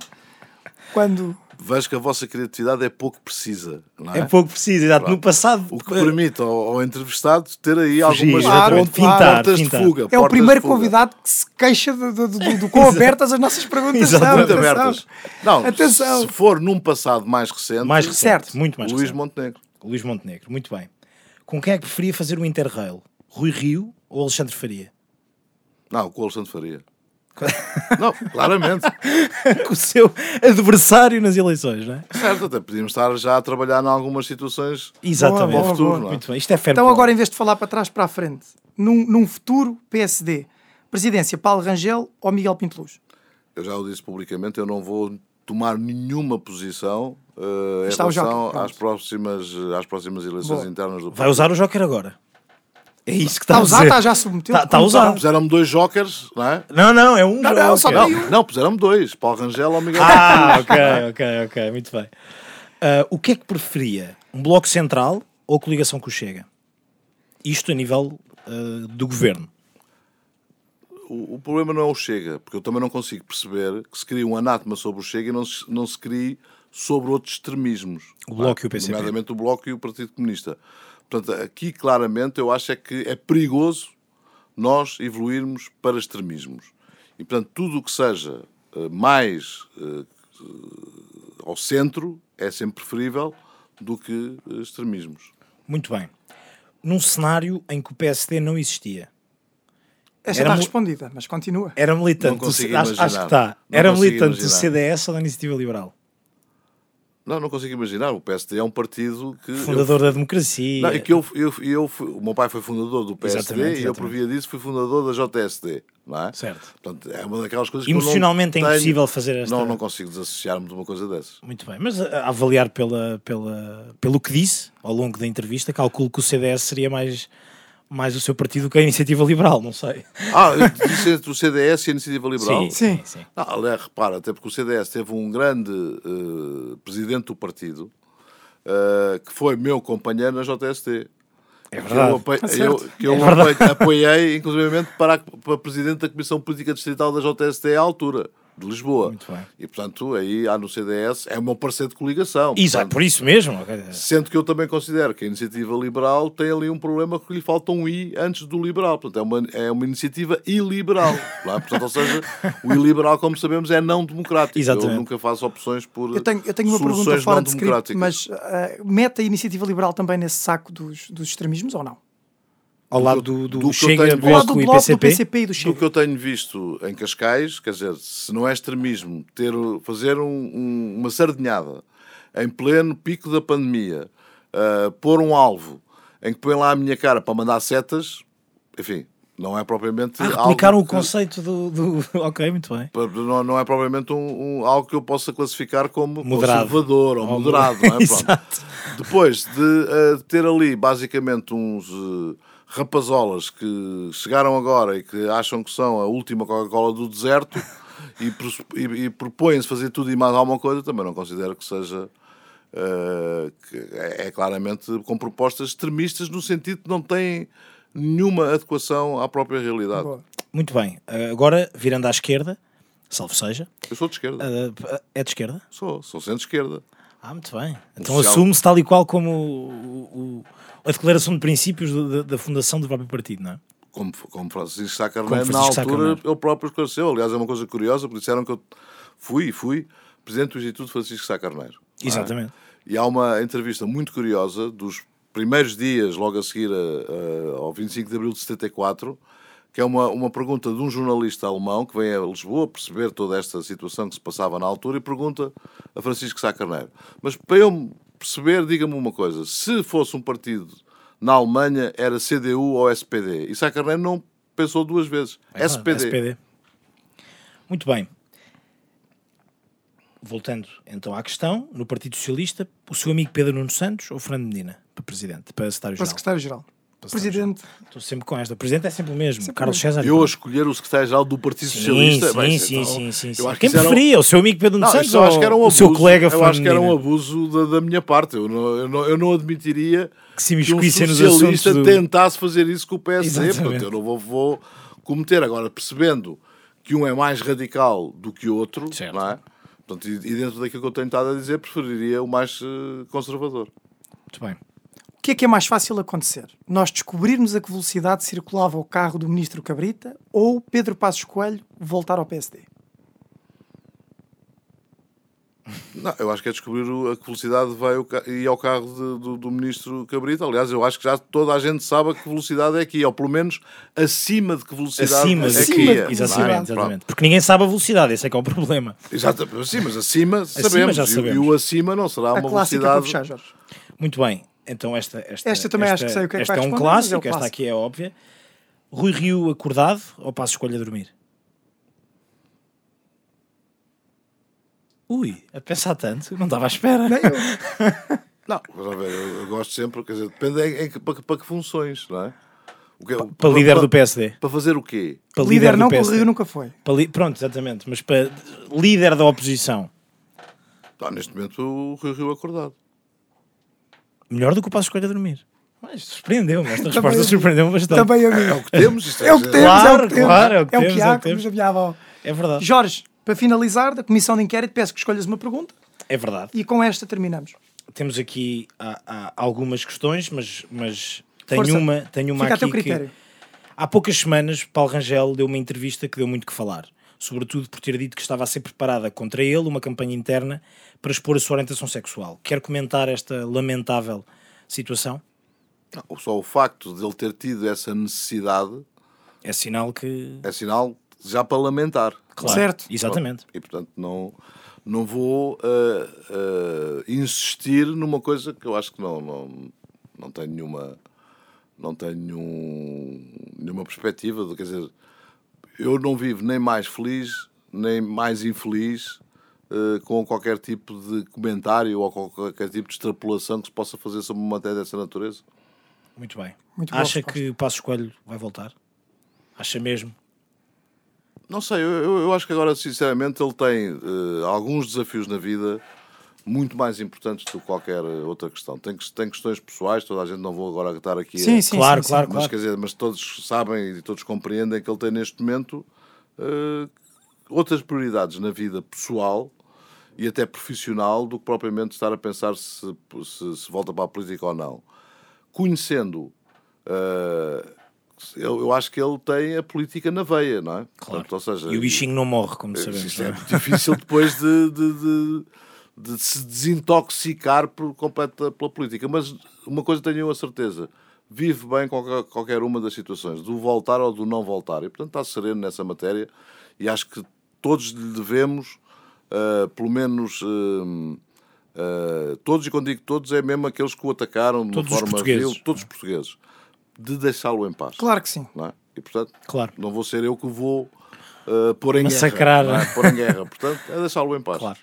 quando.
Vejo que a vossa criatividade é pouco precisa, não é?
É pouco preciso, exato. No passado.
O que permite ao, ao entrevistado ter aí algumas
Claro,
pontas-
fintar,
portas
fintar.
de fuga.
É o primeiro convidado que se queixa do, do, do, do quão abertas as nossas perguntas são.
Muito abertas. Não,
Atenção.
se for num passado mais recente,
mais recente.
Certo.
Muito mais
Luís
recente.
Montenegro.
Luís Montenegro, muito bem. Com quem é que preferia fazer o Interrail? Rui Rio ou Alexandre Faria?
Não, com o Alexandre Faria. Não, claramente.
Com o seu adversário nas eleições, não é?
Certo, até podíamos estar já a trabalhar em algumas situações
Exatamente.
Boa,
futuro,
boa.
é?
Muito bem. Isto é fair
Então
play.
agora, em vez de falar para trás, para a frente, num, num futuro PSD, presidência Paulo Rangel ou Miguel Pinteluz?
Eu já o disse publicamente, eu não vou tomar nenhuma posição eh, em
Está
relação às próximas, às próximas eleições
Boa.
internas do
Vai usar o Joker agora. É isso que está,
Está a
a
usar,
dizer.
está já submetido.
Está- está a usar.
Puseram-me dois jokers, não é?
Não, não, é um
Não,
Joker.
não, só
Não,
um.
não puseram-me dois, Paulo Rangel ou Miguel
Ah, ok, ok, ok. Muito bem. Ah, o que é que preferia? Um bloco central ou coligação com o Chega? Isto a nível ah, do governo.
O, o problema não é o Chega, porque eu também não consigo perceber que se cria um anátema sobre o Chega e não se, não se crie sobre outros extremismos.
O Bloco e o PCP.
Nomeadamente o Bloco e o Partido Comunista. Portanto, aqui claramente eu acho é que é perigoso nós evoluirmos para extremismos. E, portanto, tudo o que seja eh, mais eh, ao centro é sempre preferível do que eh, extremismos.
Muito bem. Num cenário em que o PSD não existia,
Esta
Era
está respondida, mas continua.
era militante.
Não consigo
do, acho, acho que está.
Não
Era militante do
imaginar.
CDS ou da Iniciativa Liberal?
Não, não consigo imaginar. O PSD é um partido que. eu
Fundador da democracia.
Não, é que eu, eu, eu fui- o meu pai foi fundador do PSD
Exatamente,
e eu,
exatamente.
por via disso, fui fundador da JSD. Não é?
Certo.
Portanto, é uma daquelas coisas que eu não
Emocionalmente é
tenho-
impossível fazer esta-
Não, não consigo desassociar-me de uma coisa dessas.
Muito bem, mas a a avaliar pela, pela, pelo que disse ao longo da entrevista, calculo que o CDS seria mais, mais o seu partido que a Iniciativa Liberal, não sei.
Ah, eu disse entre o CDS e a Iniciativa Liberal?
Sim,
Sim.
sim, sim.
Ah, aliás, repara, até porque o CDS teve um grande eh, presidente do partido eh, que foi meu companheiro na JST.
É
Que
verdade.
eu, apoiei-
Tá
eu-
certo.
que eu
É verdade.
apoiei- apoiei, inclusive, para, a- para presidente da Comissão Política Distrital da JST à altura, de Lisboa.
Muito bem.
E, portanto, aí há no CDS, é o meu parceiro de coligação.
Exato,
Portanto,
por isso mesmo.
Sendo que eu também considero que a iniciativa liberal tem ali um problema que lhe falta um I antes do liberal. Portanto, é uma, é uma iniciativa iliberal. não é? Portanto, ou seja, o iliberal, como sabemos, é não democrático.
Exatamente.
Eu nunca faço opções por
Eu tenho, eu tenho uma pergunta fora
não
de script,
democráticas.
mas ah, mete a iniciativa liberal também nesse saco dos, dos extremismos ou não?
Ao lado do, do,
do que eu
Chega,
tenho-
Ao lado do
Bloco e
Bloco, do
PCP.
E do
Do
Chega.
que eu tenho visto em Cascais, quer dizer, se não é extremismo, ter, fazer um- um- uma sardinhada em pleno pico da pandemia, ah, pôr um alvo em que põe lá a minha cara para mandar setas, enfim, não é propriamente.
Ah, replicaram o conceito do, do- Ok, muito bem.
Não, não é propriamente um, um- algo que eu possa classificar como
Moderado.
conservador ou
Ou
moderado. Não é? Depois de eh, ter ali basicamente uns eh, rapazolas que chegaram agora e que acham que são a última Coca-Cola do deserto e, e- e propõem-se fazer tudo e mais alguma coisa, também não considero que seja. eh, que é, é claramente com propostas extremistas no sentido que não têm nenhuma adequação à própria realidade.
Boa.
Muito bem. Uh, Agora, virando à esquerda, salvo seja,
Eu sou de esquerda,
uh, é de esquerda?
sou, sou centro-esquerda.
Ah, muito bem. Então assume-se tal e qual como o- o- a declaração de princípios da, da fundação do próprio partido, não é?
como, como Francisco Sá Carneiro, na altura, ele próprio esclareceu. Aliás, é uma coisa curiosa, porque disseram que eu fui e fui presidente do Instituto Francisco Sá Carneiro. é?
Exatamente.
E há uma entrevista muito curiosa dos primeiros dias, logo a seguir a- a- ao 25 de abril de 74, que é uma, uma pergunta de um jornalista alemão que vem a Lisboa perceber toda esta situação que se passava na altura e pergunta a Francisco Sá Carneiro. Mas para eu perceber, diga-me uma coisa: se fosse um partido na Alemanha, era CDU ou SPD? E Sá Carneiro não pensou duas vezes.
É
SPD.
SPD. Muito bem. Voltando então à questão, no Partido Socialista, o seu amigo Pedro Nuno Santos ou Fernando Medina para presidente, para
Para
secretário-geral?
Presidente.
Estou sempre com esta. O presidente é sempre o mesmo,
Sempre
Carlos César.
Eu a escolher o secretário-geral do Partido
Sim,
Socialista.
sim,
bem,
sim,
então,
sim, sim, sim.
eu acho que
Quem
um-
preferia? O seu amigo Pedro
Não,
Santos
acho que era um
ou o
abuso.
seu colega
eu acho que era um abuso da, da minha parte. Eu não, eu não, eu não admitiria
Que se
que um socialista
do-
tentasse fazer isso com o PSD. Portanto, eu não vou, vou cometer. Agora, percebendo que um é mais radical do que o outro,
Certo.
não é? Portanto, e, e dentro daquilo que eu tenho estado a dizer, preferiria o mais eh, conservador.
Muito bem.
O que é que é mais fácil acontecer? Nós descobrirmos a que velocidade circulava o carro do ministro Cabrita ou Pedro Passos Coelho voltar ao PSD?
Não, eu acho que é descobrir a que velocidade vai o ir ao carro de- do, do ministro Cabrita. Aliás, eu acho que já toda a gente sabe a que velocidade é que ia, ou pelo menos acima de que velocidade
Acima
é que
Acima
ia. é?
Exatamente, exatamente. Porque ninguém sabe a velocidade, esse é que é o problema.
Exatamente, sim, mas acima sabemos.
já
E- E,
sabemos.
o acima não será
A
uma velocidade.
puxar.
Muito bem. Então esta, esta,
Esta também acho que sei o que é que
esta é um
é
clássico, esta aqui é óbvia. Rui Rio acordado ou passo escolha a dormir? Ui, a pensar tanto, não estava à espera.
Nem eu.
Não, mas a ver, eu, eu gosto sempre, quer dizer, depende em que- para, que- para que funções, não é? O que-
Para líder
para-
do PSD.
Para fazer o quê?
Para
Líder
do
não, que o. Rio nunca foi.
Para li- Pronto, exatamente. Mas para líder da oposição,
Não, neste momento o Rio Rio acordado.
Melhor do que o passo escolha a dormir. Mas surpreendeu-me, esta
Também
resposta
a mim.
surpreendeu-me bastante.
Também a mim.
É o que temos, isto
É o que temos,
Claro,
é o que temos.
claro, é o que
é o
temos,
que
é o
há,
que temos.
a minha avó.
É verdade.
Jorge, para finalizar, da Comissão de Inquérito, peço que escolhas uma pergunta
É verdade.
e com esta terminamos.
Temos aqui há, há algumas questões, mas, mas tenho
Força.
uma, tenho uma
Fica a
aqui
teu
que-
critério.
Há poucas semanas, Paulo Rangel deu uma entrevista que deu muito que falar, sobretudo por ter dito que estava a ser preparada contra ele uma campanha interna para expor a sua orientação sexual. Quer comentar esta lamentável situação?
Não, Só o facto de ele ter tido essa necessidade
É sinal que.
é sinal já para lamentar.
Claro,
Certo.
Exatamente.
E portanto não, não vou ah, ah, insistir numa coisa que eu acho que não, não, não tenho nenhuma não tenho nenhum- nenhuma perspectiva de, quer dizer, eu não vivo nem mais feliz nem mais infeliz ah, com qualquer tipo de comentário ou qualquer tipo de extrapolação que se possa fazer sobre uma matéria dessa natureza.
Muito bem.
Muito
Acha que o Passo Coelho vai voltar? Acha mesmo?
Não sei, eu, eu- acho que agora, sinceramente, ele tem eh, alguns desafios na vida muito mais importantes do que qualquer eh, outra questão. Tem, que- tem questões pessoais, toda a gente não vou agora estar aqui a-
Sim, sim,
claro,
sim,
claro,
sim.
mas,
claro.
quer dizer, mas todos sabem e todos compreendem que ele tem neste momento eh, outras prioridades na vida pessoal e até profissional do que propriamente estar a pensar se, se, se volta para a política ou não. Conhecendo, eh, eu, eu acho que ele tem a política na veia, não é?
Claro.
Portanto, ou seja,
E o bichinho não morre, como sabemos.
isto é
é?
muito difícil depois de, de, de- de se desintoxicar por completa pela política. Mas uma coisa tenho a certeza: vive bem qualquer, qualquer uma das situações, do voltar ou do não voltar. E portanto está sereno nessa matéria e acho que todos lhe devemos, ah, pelo menos. ah, ah, todos, e quando digo todos, é mesmo aqueles que o atacaram de uma
Todos os
forma
portugueses.
vil, todos os portugueses, de deixá-lo em paz.
Claro que sim.
Não é? E portanto,
Claro.
não vou ser eu que vou uh, pôr em
Massacrar.
guerra. não é? Pôr em guerra. Portanto, é deixá-lo em paz.
Claro.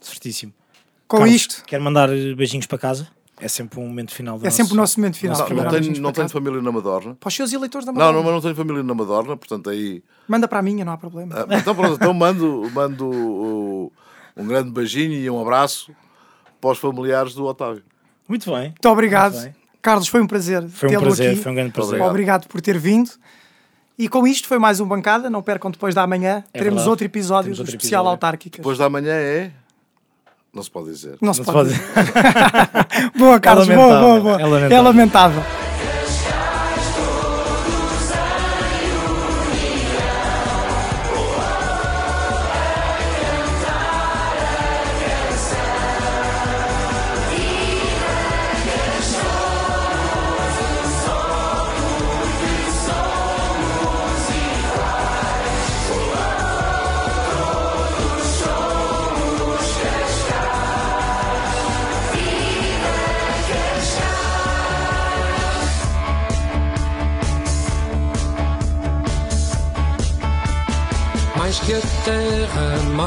Certíssimo.
Com
Carlos,
isto,
Quer mandar beijinhos para casa? É sempre um momento final do
é sempre o nosso momento final.
nosso
Não, não tenho, não tenho família na Madorna.
Para os seus eleitores da
Não,
Madonna.
não, mas não tenho família na Madorna, portanto aí.
Manda para a minha, não há problema.
Ah, Então pronto, então mando, mando um grande beijinho e um abraço para os familiares do Otávio.
Muito bem.
Muito obrigado.
Muito bem.
Carlos, foi um prazer
Foi um
tê-lo
prazer,
aqui.
foi um grande prazer.
Obrigado.
Obrigado por ter vindo. E com isto foi mais um Bancada. Não percam depois da manhã.
É
teremos
verdade.
outro episódio do
outro
especial
episódio.
autárquicas.
Depois da manhã é. Não se pode dizer.
Não se
Não se
pode. dizer. boa, Carlos. boa, boa,
lamentável,
boa.
é lamentável.
É lamentável.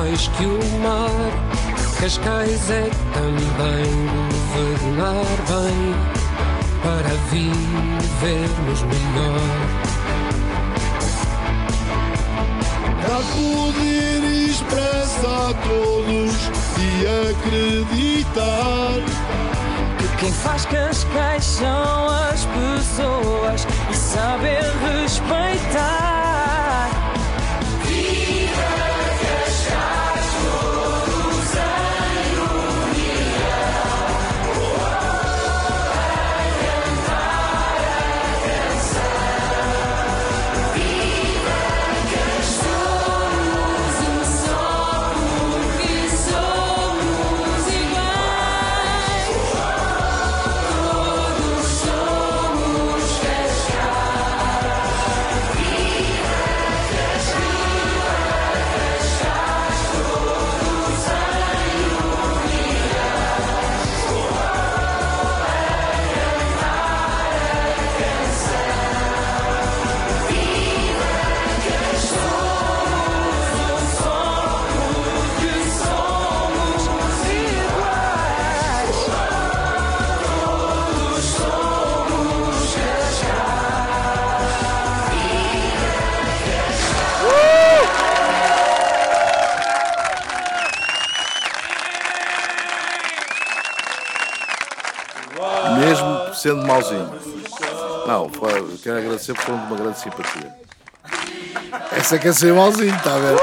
Mais que o mar, Cascais é também governar bem para vivermos melhor.
Para poder expressar a todos e acreditar que
Quem faz Cascais são as pessoas e saber respeitar.
Sendo mauzinho. Não, foi- quero agradecer por foram de uma grande simpatia. Essa quer ser mauzinho, está a ver?